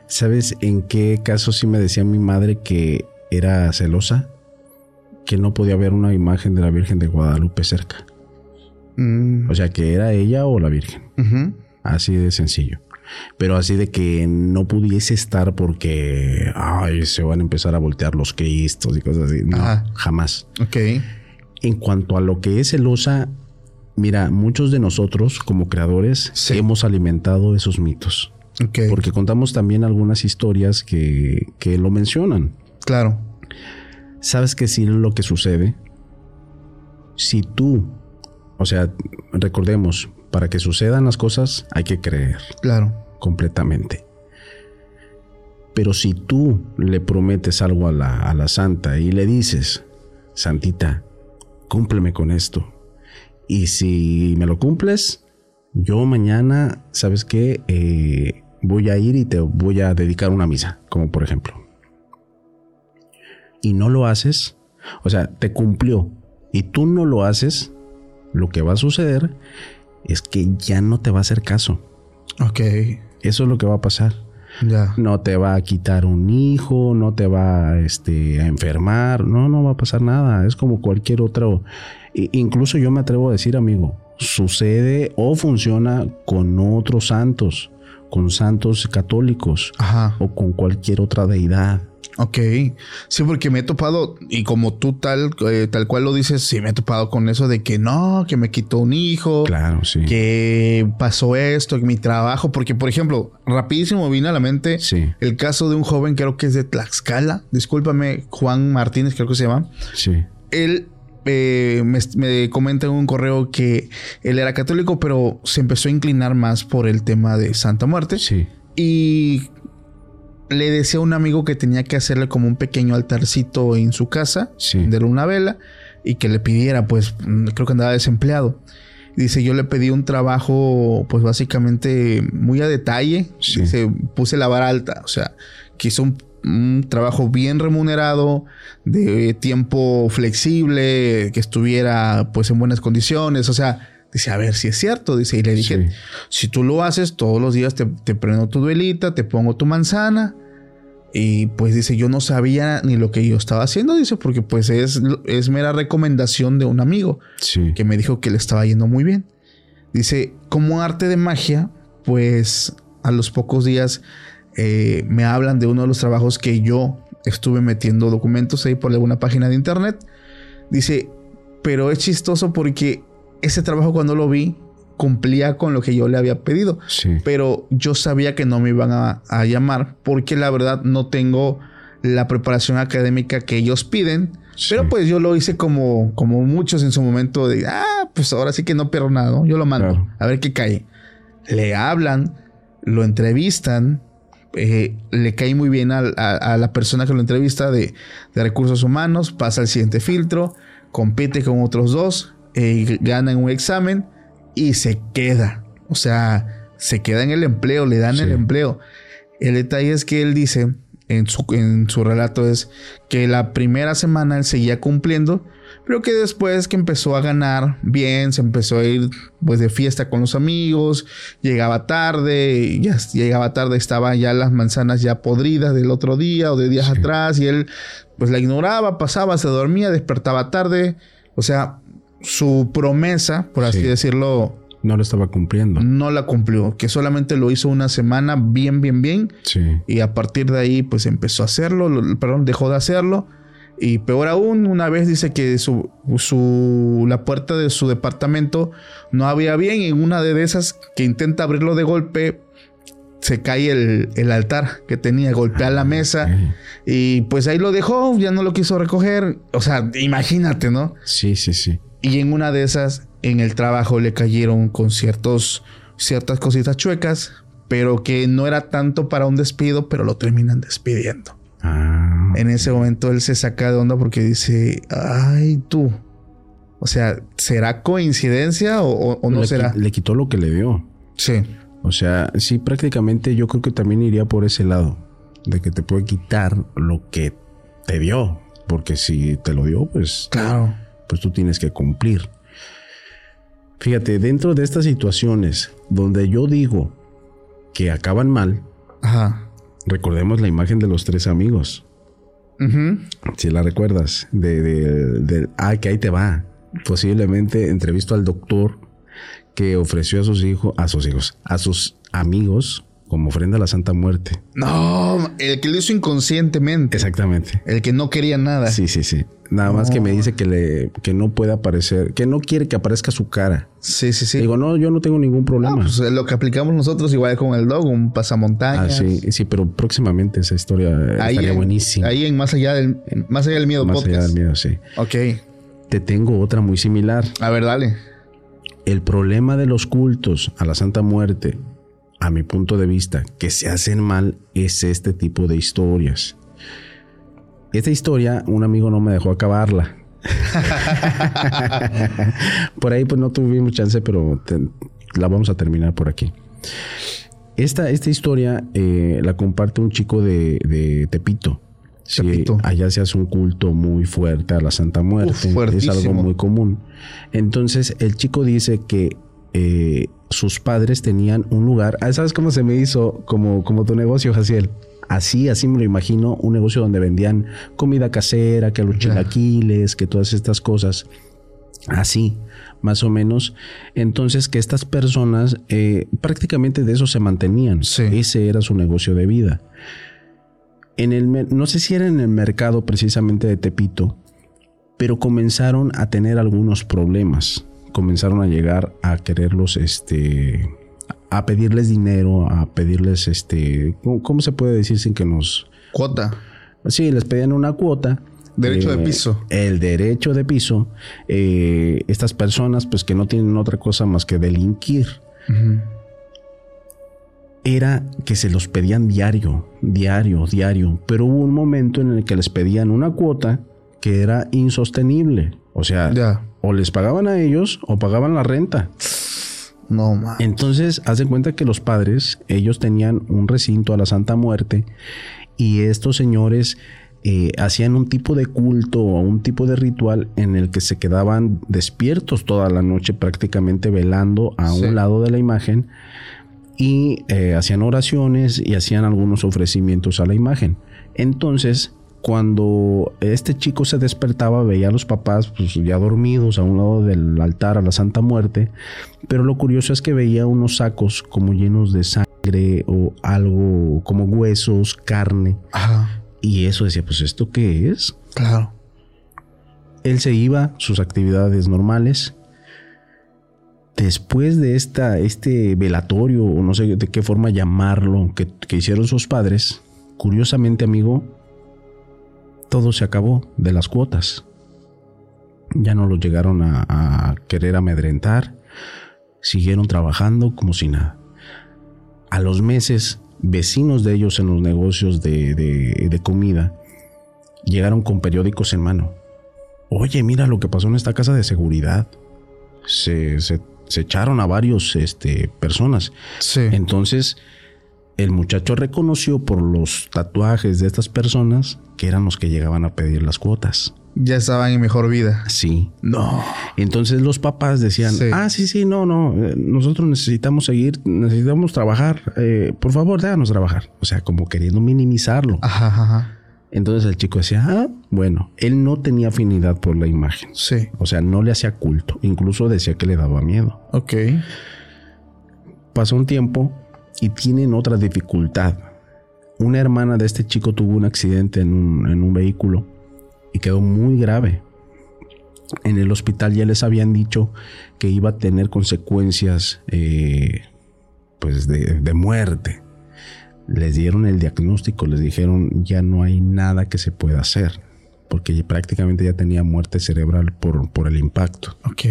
¿sabes en qué caso sí me decía mi madre que era celosa? Que no podía ver una imagen de la Virgen de Guadalupe cerca. Mm. O sea, que era ella o la Virgen. Así de sencillo. Pero así de que no pudiese estar porque ay, se van a empezar a voltear los cristos y cosas así. No, jamás. Ok. En cuanto a lo que es celosa, mira, muchos de nosotros como creadores hemos alimentado esos mitos. Okay. Porque contamos también algunas historias que, que lo mencionan. Claro. ¿Sabes qué sí lo que sucede? Si tú, o sea, recordemos, para que sucedan las cosas hay que creer. Claro. Completamente. Pero si tú le prometes algo a la, a la santa y le dices, Santita, cúmpleme con esto. Y si me lo cumples, yo mañana, ¿sabes qué? Eh, voy a ir y te voy a dedicar una misa, como por ejemplo. Y no lo haces, o sea, te cumplió y tú no lo haces, lo que va a suceder es que ya no te va a hacer caso. Ok. Eso es lo que va a pasar. Ya. No te va a quitar un hijo, no te va este, a enfermar, no, no va a pasar nada. Es como cualquier otro. Incluso yo me atrevo a decir, amigo, sucede o funciona con otros santos, con santos católicos o con cualquier otra deidad. Ok, sí, porque me he topado, y como tú tal, eh, tal cual lo dices, sí me he topado con eso de que no, que me quitó un hijo. Claro, sí. Que pasó esto, que mi trabajo, porque por ejemplo, rapidísimo vino a la mente el caso de un joven, creo que es de Tlaxcala, discúlpame, Juan Martínez, creo que se llama. Sí. Él eh, me, me, comenta en un correo que él era católico, pero se empezó a inclinar más por el tema de Santa Muerte. Sí. Y le decía a un amigo que tenía que hacerle como un pequeño altarcito en su casa, de una vela, y que le pidiera, pues mm, creo que andaba desempleado. Dice, yo le pedí un trabajo, pues básicamente muy a detalle. Dice, puse la vara alta, o sea, quiso un, un, trabajo bien remunerado, de tiempo flexible, que estuviera pues en buenas condiciones, o sea, Dice, a ver si es cierto. Dice, y le dije, si tú lo haces todos los días, te, prendo tu duelita, te pongo tu manzana. Y pues dice, yo no sabía ni lo que yo estaba haciendo, dice, porque pues es, es mera recomendación de un amigo que me dijo que le estaba yendo muy bien. Dice, como arte de magia, pues a los pocos días eh, me hablan de uno de los trabajos que yo estuve metiendo documentos ahí por alguna página de internet. Dice, pero es chistoso porque ese trabajo cuando lo vi cumplía con lo que yo le había pedido. Pero yo sabía que no me iban a, llamar porque la verdad no tengo la preparación académica que ellos piden. Pero pues yo lo hice como, como muchos en su momento de, ah, pues ahora sí que no pierdo nada, Yo lo mando, a ver qué cae. Le hablan, lo entrevistan, eh, le cae muy bien a, la persona que lo entrevista de, de recursos humanos, pasa al siguiente filtro compite con otros dos, eh, gana en un examen y se queda. O sea, se queda en el empleo, le dan el empleo. El detalle es que él dice en su, en su relato es que la primera semana él seguía cumpliendo, pero que después que empezó a ganar bien, se empezó a ir pues de fiesta con los amigos, llegaba tarde, ya llegaba tarde, estaban ya las manzanas ya podridas del otro día o de días atrás y él pues la ignoraba, pasaba, se dormía, despertaba tarde, o sea, su promesa, por así decirlo, no lo estaba cumpliendo. No la cumplió, que solamente lo hizo una semana bien, bien, bien. Sí. Y a partir de ahí, pues empezó a hacerlo, perdón, dejó de hacerlo. Y peor aún, una vez dice que su, su, la puerta de su departamento no había bien. Y en una de esas que intenta abrirlo de golpe, se cae el, el altar que tenía, golpea la ah, mesa. Y pues ahí lo dejó, ya no lo quiso recoger. O sea, imagínate, ¿no? Sí, sí, sí. Y en una de esas en el trabajo le cayeron con ciertos, ciertas cositas chuecas, pero que no era tanto para un despido, pero lo terminan despidiendo. Ah, en ese momento él se saca de onda porque dice, ay tú. O sea, ¿será coincidencia o, no será? Le quitó lo que le dio. Sí. O sea, sí, prácticamente yo creo que también iría por ese lado, de que te puede quitar lo que te dio, porque si te lo dio, pues, claro, pues tú tienes que cumplir. Fíjate, dentro de estas situaciones donde yo digo que acaban mal, recordemos la imagen de los tres amigos. Si la recuerdas, de, de, ah, que ahí te va. Posiblemente entrevisto al doctor que ofreció a sus hijos, a sus hijos, a sus amigos como ofrenda a la Santa Muerte. No, el que lo hizo inconscientemente. Exactamente. El que no quería nada. Sí, sí, sí. Nada más que me dice que le que no puede aparecer, que no quiere que aparezca su cara. Sí, sí, sí. Digo, no, yo no tengo ningún problema. pues lo que aplicamos nosotros igual con el dog, un pasamontañas. Ah, sí, sí, pero próximamente esa historia estaría buenísima. Ahí en más allá del más allá del miedo más allá del miedo, sí. Ok. Te tengo otra muy similar. A ver, dale. El problema de los cultos a la Santa Muerte a mi punto de vista, que se hacen mal es este tipo de historias. Esta historia, un amigo no me dejó acabarla. [laughs] por ahí pues no tuvimos chance, pero la vamos a terminar por aquí. Esta, esta historia eh, la comparte un chico de, Tepito. allá se hace un culto muy fuerte a la Santa Muerte. es algo muy común. Entonces el chico dice que eh, sus padres tenían un lugar. Ah, ¿Sabes cómo se me hizo como, como tu negocio, Jaciel? Así, así me lo imagino, un negocio donde vendían comida casera, que los chilaquiles, que todas estas cosas. Así, más o menos. Entonces, que estas personas eh, prácticamente de eso se mantenían. Ese era su negocio de vida. En el, no sé si era en el mercado precisamente de Tepito, pero comenzaron a tener algunos problemas comenzaron a llegar a quererlos, este, a pedirles dinero, a pedirles, este, ¿cómo, se puede decir sin que nos... Cuota. Sí, les pedían una cuota. Derecho de eh, piso. El derecho de piso. Eh, estas personas, pues que no tienen otra cosa más que delinquir. Era que se los pedían diario, diario, diario. Pero hubo un momento en el que les pedían una cuota que era insostenible. O sea, o les pagaban a ellos o pagaban la renta. No, man. Entonces, haz cuenta que los padres, ellos tenían un recinto a la Santa Muerte y estos señores eh, hacían un tipo de culto o un tipo de ritual en el que se quedaban despiertos toda la noche prácticamente velando a un lado de la imagen y eh, hacían oraciones y hacían algunos ofrecimientos a la imagen. Entonces, cuando este chico se despertaba veía a los papás pues, ya dormidos a un lado del altar a la Santa Muerte, pero lo curioso es que veía unos sacos como llenos de sangre o algo como huesos, carne. Y eso decía, pues esto qué es? Claro. Él se iba, sus actividades normales. Después de esta, este velatorio, o no sé de qué forma llamarlo, que, que hicieron sus padres, curiosamente, amigo, todo se acabó de las cuotas. Ya no los llegaron a, querer amedrentar, siguieron trabajando como si nada. A los meses, vecinos de ellos en los negocios de, comida llegaron con periódicos en mano oye, mira lo que pasó en esta casa de seguridad. Se, se, echaron a varios este, personas. Sí. Entonces, el muchacho reconoció por los tatuajes de estas personas que eran los que llegaban a pedir las cuotas. Ya estaban en mejor vida. Sí. No. Entonces los papás decían, ah, sí, sí, no, no, eh, nosotros necesitamos seguir, necesitamos trabajar, eh, por favor, déjanos trabajar. O sea, como queriendo minimizarlo. Ajá, ajá. Entonces el chico decía, ah, bueno, él no tenía afinidad por la imagen. Sí. O sea, no le hacía culto. Incluso decía que le daba miedo. Ok. Pasó un tiempo y tienen otra dificultad. Una hermana de este chico tuvo un accidente en un, vehículo y quedó muy grave. En el hospital ya les habían dicho que iba a tener consecuencias eh, pues de, de muerte les dieron el diagnóstico, les dijeron ya no hay nada que se pueda hacer, porque prácticamente ya tenía muerte cerebral por, por el impacto. Ok.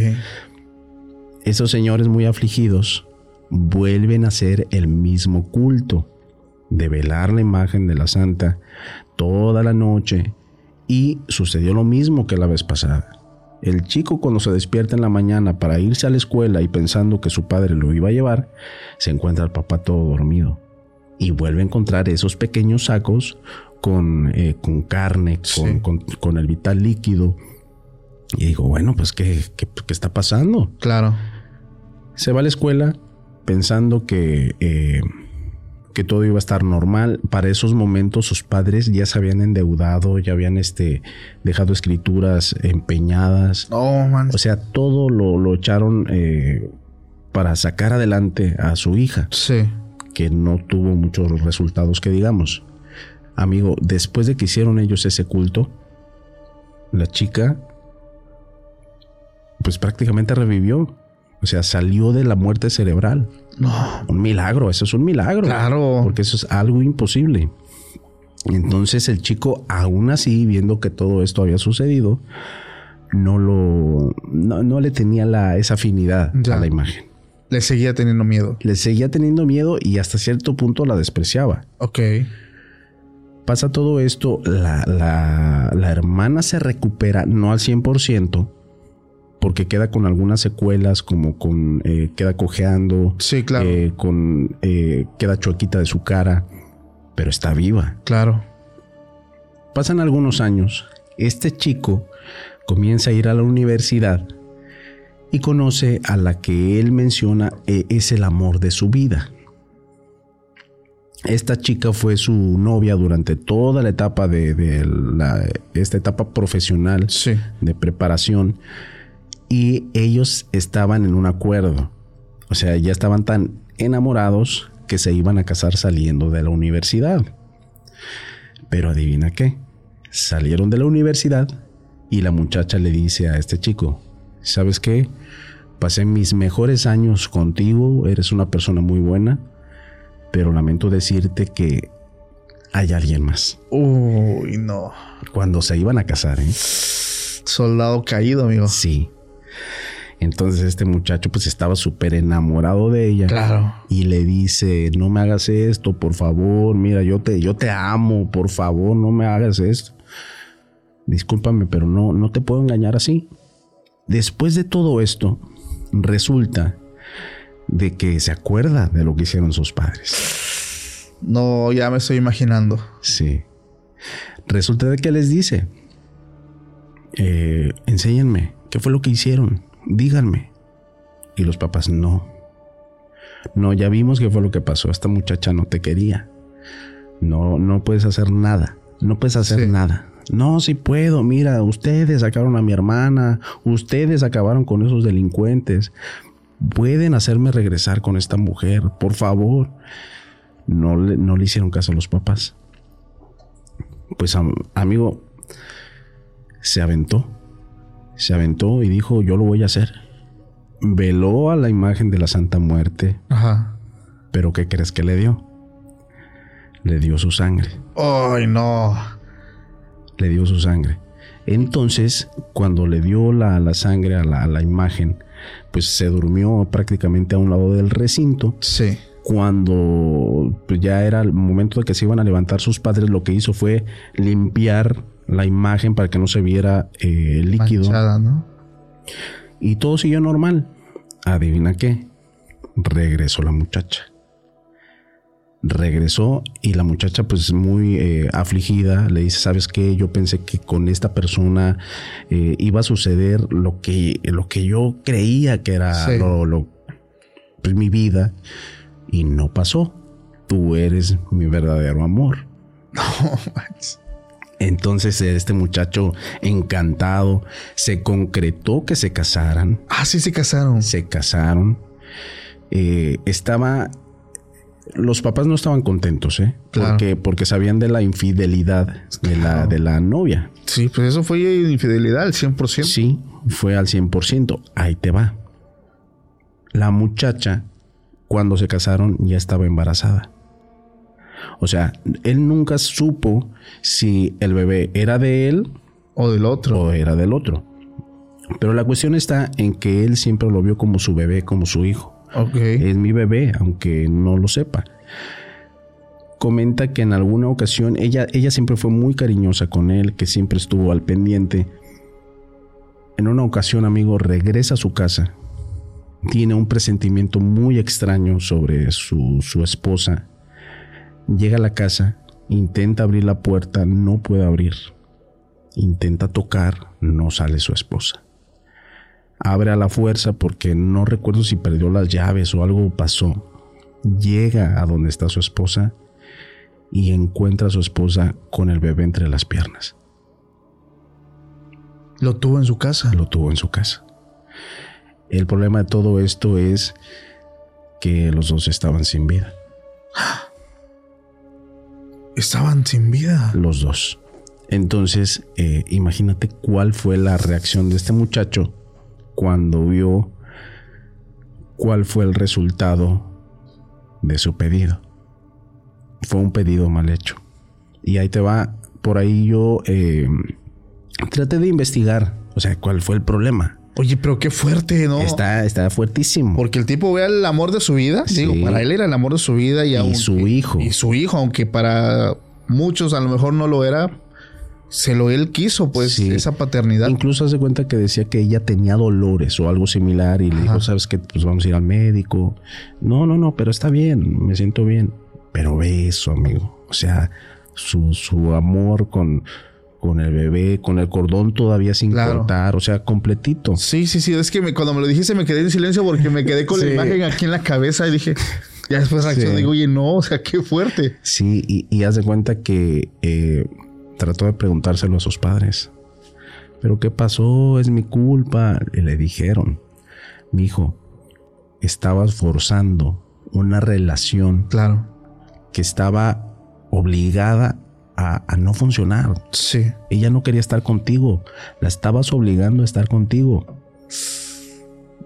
Esos señores muy afligidos vuelven a hacer el mismo culto de velar la imagen de la santa toda la noche y sucedió lo mismo que la vez pasada. El chico cuando se despierta en la mañana para irse a la escuela y pensando que su padre lo iba a llevar, se encuentra el papá todo dormido y vuelve a encontrar esos pequeños sacos con, eh, con carne, con, el vital líquido. Y digo, bueno, pues ¿qué, ¿qué, está pasando? Claro. Se va a la escuela pensando que, eh, que todo iba a estar normal. Para esos momentos sus padres ya se habían endeudado, ya habían este, dejado escrituras empeñadas. Oh, man. O sea, todo lo, lo echaron eh, para sacar adelante a su hija. Sí que no tuvo muchos resultados que digamos. Amigo, después de que hicieron ellos ese culto, la chica pues prácticamente revivió. O sea, salió de la muerte cerebral. Un milagro, eso es un milagro. Claro. Porque eso es algo imposible. Entonces el chico, aún así, viendo que todo esto había sucedido, no lo. no, le tenía la, esa afinidad a la imagen. Le seguía teniendo miedo. Le seguía teniendo miedo y hasta cierto punto la despreciaba. Ok. Pasa todo esto, la, la, hermana se recupera, no al 100%, porque queda con algunas secuelas, como con eh, queda cojeando. Sí, claro. Eh, con, eh, queda chuequita de su cara, pero está viva. Claro. Pasan algunos años. Este chico comienza a ir a la universidad y conoce a la que él menciona es el amor de su vida. Esta chica fue su novia durante toda la etapa de, esta etapa profesional de preparación y ellos estaban en un acuerdo. O sea, ya estaban tan enamorados que se iban a casar saliendo de la universidad. Pero adivina qué, salieron de la universidad y la muchacha le dice a este chico, ¿sabes qué? Pasé mis mejores años contigo, eres una persona muy buena, pero lamento decirte que hay alguien más. Uy, no. Cuando se iban a casar, ¿eh? Soldado caído, amigo. Sí. Entonces este muchacho pues estaba súper enamorado de ella. Claro. Y le dice, no me hagas esto, por favor, mira, yo te, yo te amo, por favor, no me hagas esto. Discúlpame, pero no, no te puedo engañar así. Después de todo esto, resulta de que se acuerda de lo que hicieron sus padres. No, ya me estoy imaginando. Sí. Resulta de que les dice, eh, enséñenme, ¿qué fue lo que hicieron? Díganme. Y los papás, no. No, ya vimos qué fue lo que pasó. Esta muchacha no te quería. No, no puedes hacer nada. No puedes hacer nada. No, si puedo, mira, ustedes sacaron a mi hermana, ustedes acabaron con esos delincuentes. Pueden hacerme regresar con esta mujer, por favor. No le, no le hicieron caso a los papás. Pues amigo, se aventó. Se aventó y dijo, yo lo voy a hacer. Veló a la imagen de la Santa Muerte. Ajá. Pero ¿qué crees que le dio? Le dio su sangre. Ay, no le dio su sangre. Entonces, cuando le dio la, sangre a la, imagen, pues se durmió prácticamente a un lado del recinto. Sí. Cuando pues, ya era el momento de que se iban a levantar sus padres, lo que hizo fue limpiar la imagen para que no se viera eh, el líquido. ¿no? Y todo siguió normal. Adivina qué. Regresó la muchacha. Regresó y la muchacha pues muy eh, afligida le dice, ¿sabes qué? Yo pensé que con esta persona eh, iba a suceder lo que, lo que yo creía que era lo, pues, mi vida y no pasó. Tú eres mi verdadero amor. [laughs] No, entonces este muchacho encantado se concretó que se casaran. Ah, sí, se casaron. Se casaron. Eh, estaba... Los papás no estaban contentos, ¿eh? Porque, porque sabían de la infidelidad de la, de la novia. Sí, pues eso fue infidelidad al 100%. Sí, fue al 100%. Ahí te va. La muchacha, cuando se casaron, ya estaba embarazada. O sea, él nunca supo si el bebé era de él o del otro. O era del otro. Pero la cuestión está en que él siempre lo vio como su bebé, como su hijo. Es mi bebé, aunque no lo sepa. Comenta que en alguna ocasión ella, ella siempre fue muy cariñosa con él, que siempre estuvo al pendiente. En una ocasión, amigo, regresa a su casa. Tiene un presentimiento muy extraño sobre su, su esposa Llega a la casa, intenta abrir la puerta, no puede abrir. Intenta tocar, no sale su esposa. Abre a la fuerza porque no recuerdo si perdió las llaves o algo pasó. Llega a donde está su esposa y encuentra a su esposa con el bebé entre las piernas. ¿Lo tuvo en su casa? Lo tuvo en su casa. El problema de todo esto es que los dos estaban sin vida. Estaban sin vida. Los dos. Entonces, eh, imagínate cuál fue la reacción de este muchacho cuando vio cuál fue el resultado de su pedido. Fue un pedido mal hecho. Y ahí te va, por ahí yo eh, traté de investigar, o sea, cuál fue el problema. Oye, pero qué fuerte, ¿no? Está, está fuertísimo. Porque el tipo ve el amor de su vida. Digo, para él era el amor de su vida y, y su hijo. Y su hijo, aunque para muchos a lo mejor no lo era. Se lo él quiso, pues, esa paternidad. Incluso hace cuenta que decía que ella tenía dolores o algo similar y le dijo, ¿sabes qué? Pues vamos a ir al médico. No, no, no, pero está bien, me siento bien. Pero ve eso, amigo. O sea, su, su amor con, con el bebé, con el cordón todavía sin cortar, o sea, completito. Sí, sí, sí, es que cuando me lo dijiste me quedé en silencio porque me quedé con la [laughs] imagen aquí en la cabeza y dije, ya después reaccioné, digo, oye, no, o sea, qué fuerte. Sí, y, y haz de cuenta que eh, trató de preguntárselo a sus padres. Pero ¿qué pasó? Es mi culpa. Y le dijeron, mi hijo, estabas forzando una relación. Claro. Que estaba obligada a, no funcionar. Sí. Ella no quería estar contigo. La estabas obligando a estar contigo.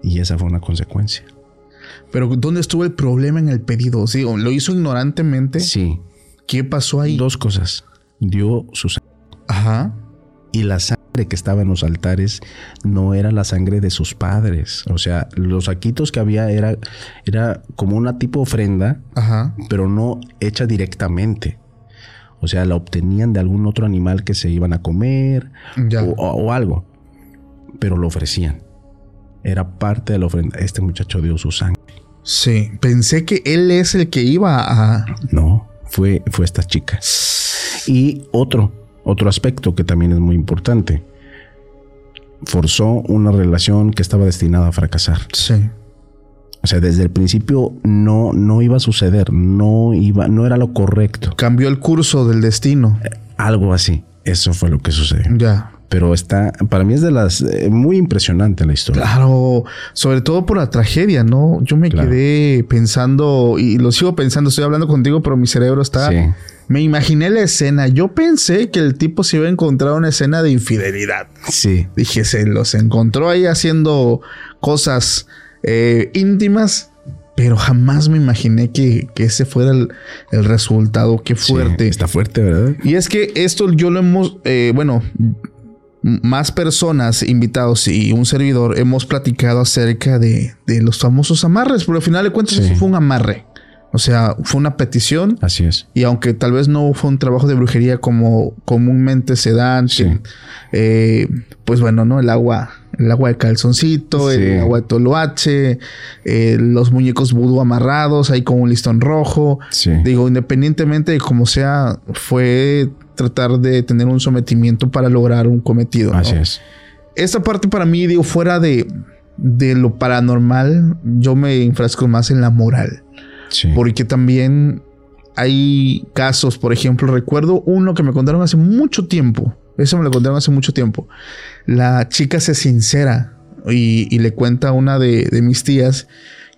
Y esa fue una consecuencia. Pero ¿dónde estuvo el problema en el pedido? ¿Sí? ¿Lo hizo ignorantemente? Sí. ¿Qué pasó ahí? Dos cosas. Dio su sangre. Ajá. Y la sangre que estaba en los altares no era la sangre de sus padres. O sea, los saquitos que había era, era como una tipo ofrenda, Ajá. pero no hecha directamente. O sea, la obtenían de algún otro animal que se iban a comer o, algo. Pero lo ofrecían. Era parte de la ofrenda. Este muchacho dio su sangre. Sí, pensé que él es el que iba a... No, fue, fue esta chica. Y otro, otro aspecto que también es muy importante. Forzó una relación que estaba destinada a fracasar. Sí. O sea, desde el principio no, no iba a suceder, no iba, no era lo correcto. Cambió el curso del destino. Eh, algo así. Eso fue lo que sucedió. Ya. Pero está, para mí es de las eh, muy impresionante la historia. Claro, sobre todo por la tragedia, ¿no? Yo me quedé pensando y lo sigo pensando, estoy hablando contigo, pero mi cerebro está. Me imaginé la escena. Yo pensé que el tipo se iba a encontrar una escena de infidelidad. Sí. Dije, se los encontró ahí haciendo cosas eh, íntimas, pero jamás me imaginé que, ese fuera el, resultado. Qué fuerte. está fuerte, ¿verdad? Y es que esto yo lo hemos, eh, bueno, más personas invitados y un servidor hemos platicado acerca de, los famosos amarres, pero al final de cuentas eso fue un amarre. O sea, fue una petición. Así es. Y aunque tal vez no fue un trabajo de brujería como comúnmente se dan, eh, pues bueno, ¿no? El agua, el agua de calzoncito, el agua de toloache, eh, los muñecos vudú amarrados ahí con un listón rojo. Digo, independientemente de cómo sea, fue tratar de tener un sometimiento para lograr un cometido. Así es. Esta parte para mí, digo, fuera de, de lo paranormal, yo me enfrasco más en la moral. Porque también hay casos, por ejemplo, recuerdo uno que me contaron hace mucho tiempo. Eso me lo contaron hace mucho tiempo. La chica se sincera y, le cuenta a una de, mis tías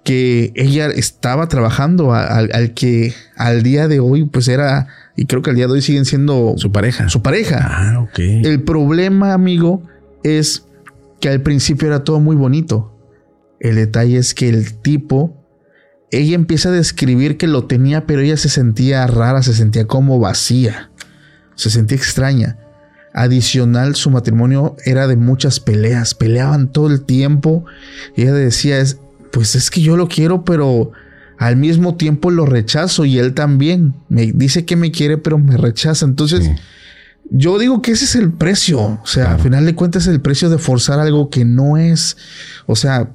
que ella estaba trabajando al, que al día de hoy pues era y creo que al día de hoy siguen siendo su pareja. Su pareja. Ah, ok. El problema, amigo, es que al principio era todo muy bonito. El detalle es que el tipo ella empieza a describir que lo tenía, pero ella se sentía rara, se sentía como vacía, se sentía extraña. Adicional, su matrimonio era de muchas peleas, peleaban todo el tiempo. Y ella decía, pues es que yo lo quiero, pero al mismo tiempo lo rechazo y él también. Me dice que me quiere, pero me rechaza. Entonces, yo digo que ese es el precio. O sea, al final de cuentas, es el precio de forzar algo que no es. O sea,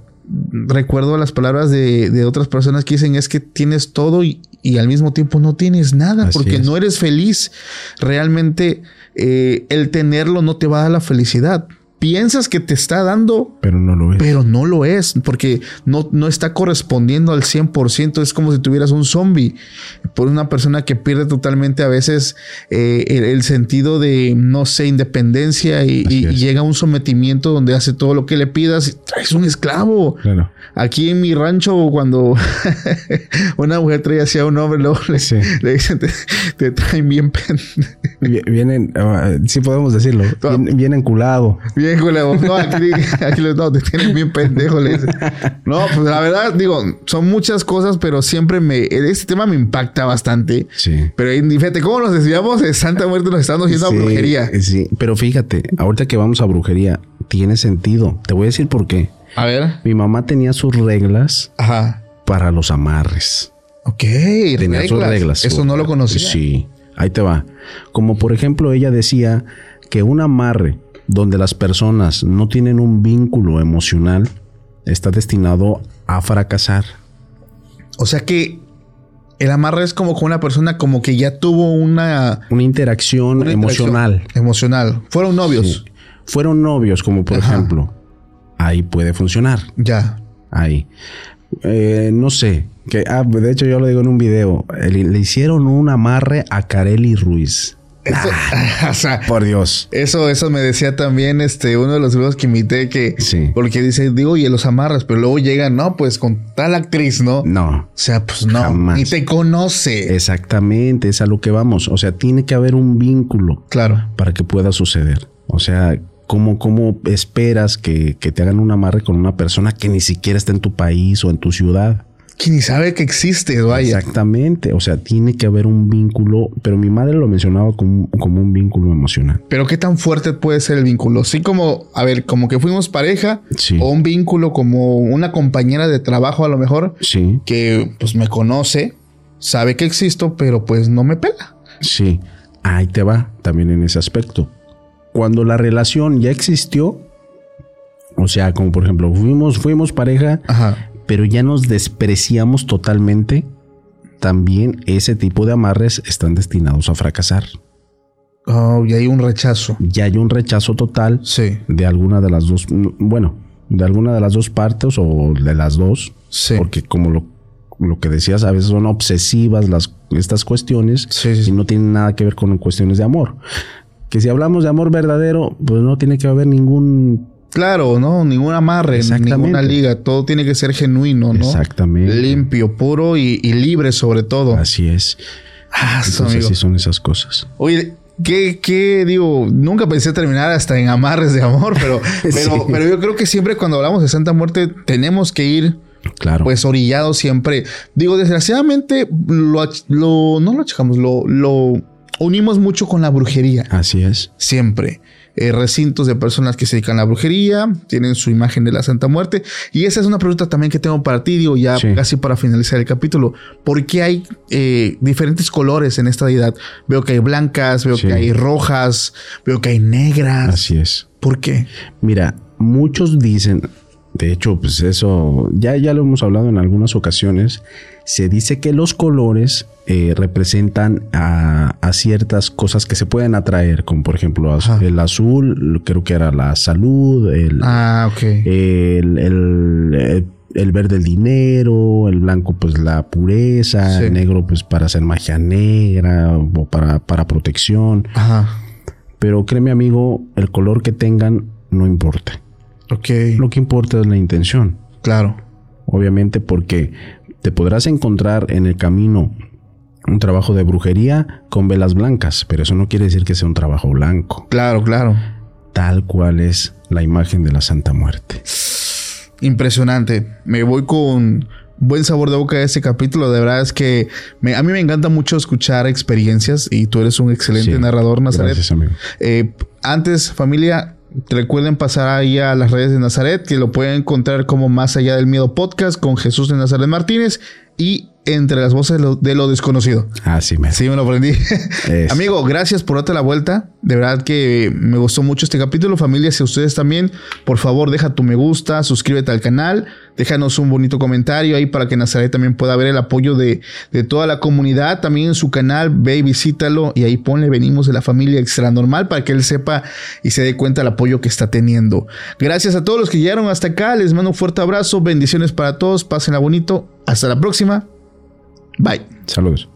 recuerdo las palabras de, otras personas que dicen es que tienes todo y, al mismo tiempo no tienes nada porque no eres feliz. Realmente eh, el tenerlo no te va a dar la felicidad piensas que te está dando, pero no lo es. Pero no lo es, porque no, no está correspondiendo al 100%. Es como si tuvieras un zombie por una persona que pierde totalmente a veces eh, el, sentido de, no sé, independencia y, llega a un sometimiento donde hace todo lo que le pidas. Traes un esclavo. Claro. Aquí en mi rancho, cuando [laughs] una mujer trae hacia un hombre, luego le, dicen, te, traen bien Vienen, ah, sí podemos decirlo, bien, No, aquí, [laughs] aquí no, te tienes bien pendejo, le No, pues la verdad, digo, son muchas cosas, pero siempre me. Este tema me impacta bastante. Sí. Pero fíjate, ¿cómo nos decíamos? De Santa Muerte nos estamos yendo a brujería. Sí, pero fíjate, ahorita que vamos a brujería, tiene sentido. Te voy a decir por qué. A ver. Mi mamá tenía sus reglas Ajá. para los amarres. Ok, tenía sus reglas. Eso no lo conocía. Sí, ahí te va. Como por ejemplo, ella decía que un amarre donde las personas no tienen un vínculo emocional, está destinado a fracasar. O sea que el amarre es como con una persona como que ya tuvo una... Una interacción, emocional. Emocional. Fueron novios. Fueron novios, como por ejemplo. Ahí puede funcionar. Ya. Ahí. Eh, no sé. Que, ah, de hecho, yo lo digo en un video. Le, le hicieron un amarre a Kareli Ruiz. [laughs] por Dios. Eso, eso me decía también este uno de los grupos que imité que sí. porque dice, digo, y los amarras, pero luego llegan, no, pues con tal actriz, ¿no? No. O sea, pues no, ni te conoce. Exactamente, es a lo que vamos. O sea, tiene que haber un vínculo. Claro. Para que pueda suceder. O sea, ¿cómo, cómo esperas que, que te hagan un amarre con una persona que ni siquiera está en tu país o en tu ciudad? Que ni sabe que existe, vaya. Exactamente, o sea, tiene que haber un vínculo, pero mi madre lo mencionaba como, como un vínculo emocional. Pero qué tan fuerte puede ser el vínculo? Sí, como, a ver, como que fuimos pareja, o un vínculo como una compañera de trabajo a lo mejor, sí. que pues me conoce, sabe que existo, pero pues no me pela. Sí, ahí te va también en ese aspecto. Cuando la relación ya existió, o sea, como por ejemplo, fuimos, fuimos pareja, Ajá pero ya nos despreciamos totalmente, también ese tipo de amarres están destinados a fracasar. Oh, y hay un rechazo. Ya hay un rechazo total sí. de alguna de las dos, bueno, de alguna de las dos partes o de las dos. Sí. Porque como lo, lo que decías, a veces son obsesivas las, estas cuestiones y no tienen nada que ver con cuestiones de amor. Que si hablamos de amor verdadero, pues no tiene que haber ningún Claro, ¿no? Ningún amarre, ninguna liga. Todo tiene que ser genuino, ¿no? Exactamente. Limpio, puro y, libre sobre todo. Así es. Ah, Entonces, así son esas cosas. Oye, ¿qué, ¿qué, digo? Nunca pensé terminar hasta en amarres de amor, pero, [laughs] pero, pero yo creo que siempre cuando hablamos de Santa Muerte tenemos que ir Claro. Pues orillados siempre. Digo, desgraciadamente, lo, lo no lo achacamos, lo, lo unimos mucho con la brujería. Así es. Siempre. Eh, recintos de personas que se dedican a la brujería, tienen su imagen de la Santa Muerte. Y esa es una pregunta también que tengo para ti, digo, ya casi para finalizar el capítulo. ¿Por qué hay eh, diferentes colores en esta deidad? Veo que hay blancas, veo que hay rojas, veo que hay negras. Así es. ¿Por qué? Mira, muchos dicen, de hecho, pues eso ya, ya lo hemos hablado en algunas ocasiones. Se dice que los colores eh, representan a, ciertas cosas que se pueden atraer, como por ejemplo el azul, creo que era la salud, el, ah, el, el, verde el dinero, el blanco pues la pureza, el negro pues para hacer magia negra o para, para protección. Ajá. Pero créeme amigo, el color que tengan no importa. Lo que importa es la intención. Claro. Obviamente porque te podrás encontrar en el camino un trabajo de brujería con velas blancas, pero eso no quiere decir que sea un trabajo blanco. Claro, claro. Tal cual es la imagen de la Santa Muerte. Impresionante. Me voy con buen sabor de boca de este capítulo. De verdad es que a mí me encanta mucho escuchar experiencias y tú eres un excelente narrador, Nazaret. Gracias, amigo. Eh, antes, familia, recuerden pasar ahí a las redes de Nazaret, que lo pueden encontrar como Más Allá del Miedo Podcast con Jesús de Nazaret Martínez y entre las voces de lo, desconocido. Así me. Sí, me lo aprendí. [laughs] Amigo, gracias por darte la vuelta. De verdad que me gustó mucho este capítulo. Familia, si ustedes también, por favor, deja tu me gusta, suscríbete al canal, déjanos un bonito comentario ahí para que Nazaret también pueda ver el apoyo de, de toda la comunidad. También en su canal, ve y visítalo y ahí ponle venimos de la familia extra normal para que él sepa y se dé cuenta del apoyo que está teniendo. Gracias a todos los que llegaron hasta acá. Les mando un fuerte abrazo. Bendiciones para todos. Pásenla bonito. Hasta la próxima. Bye. Saludos.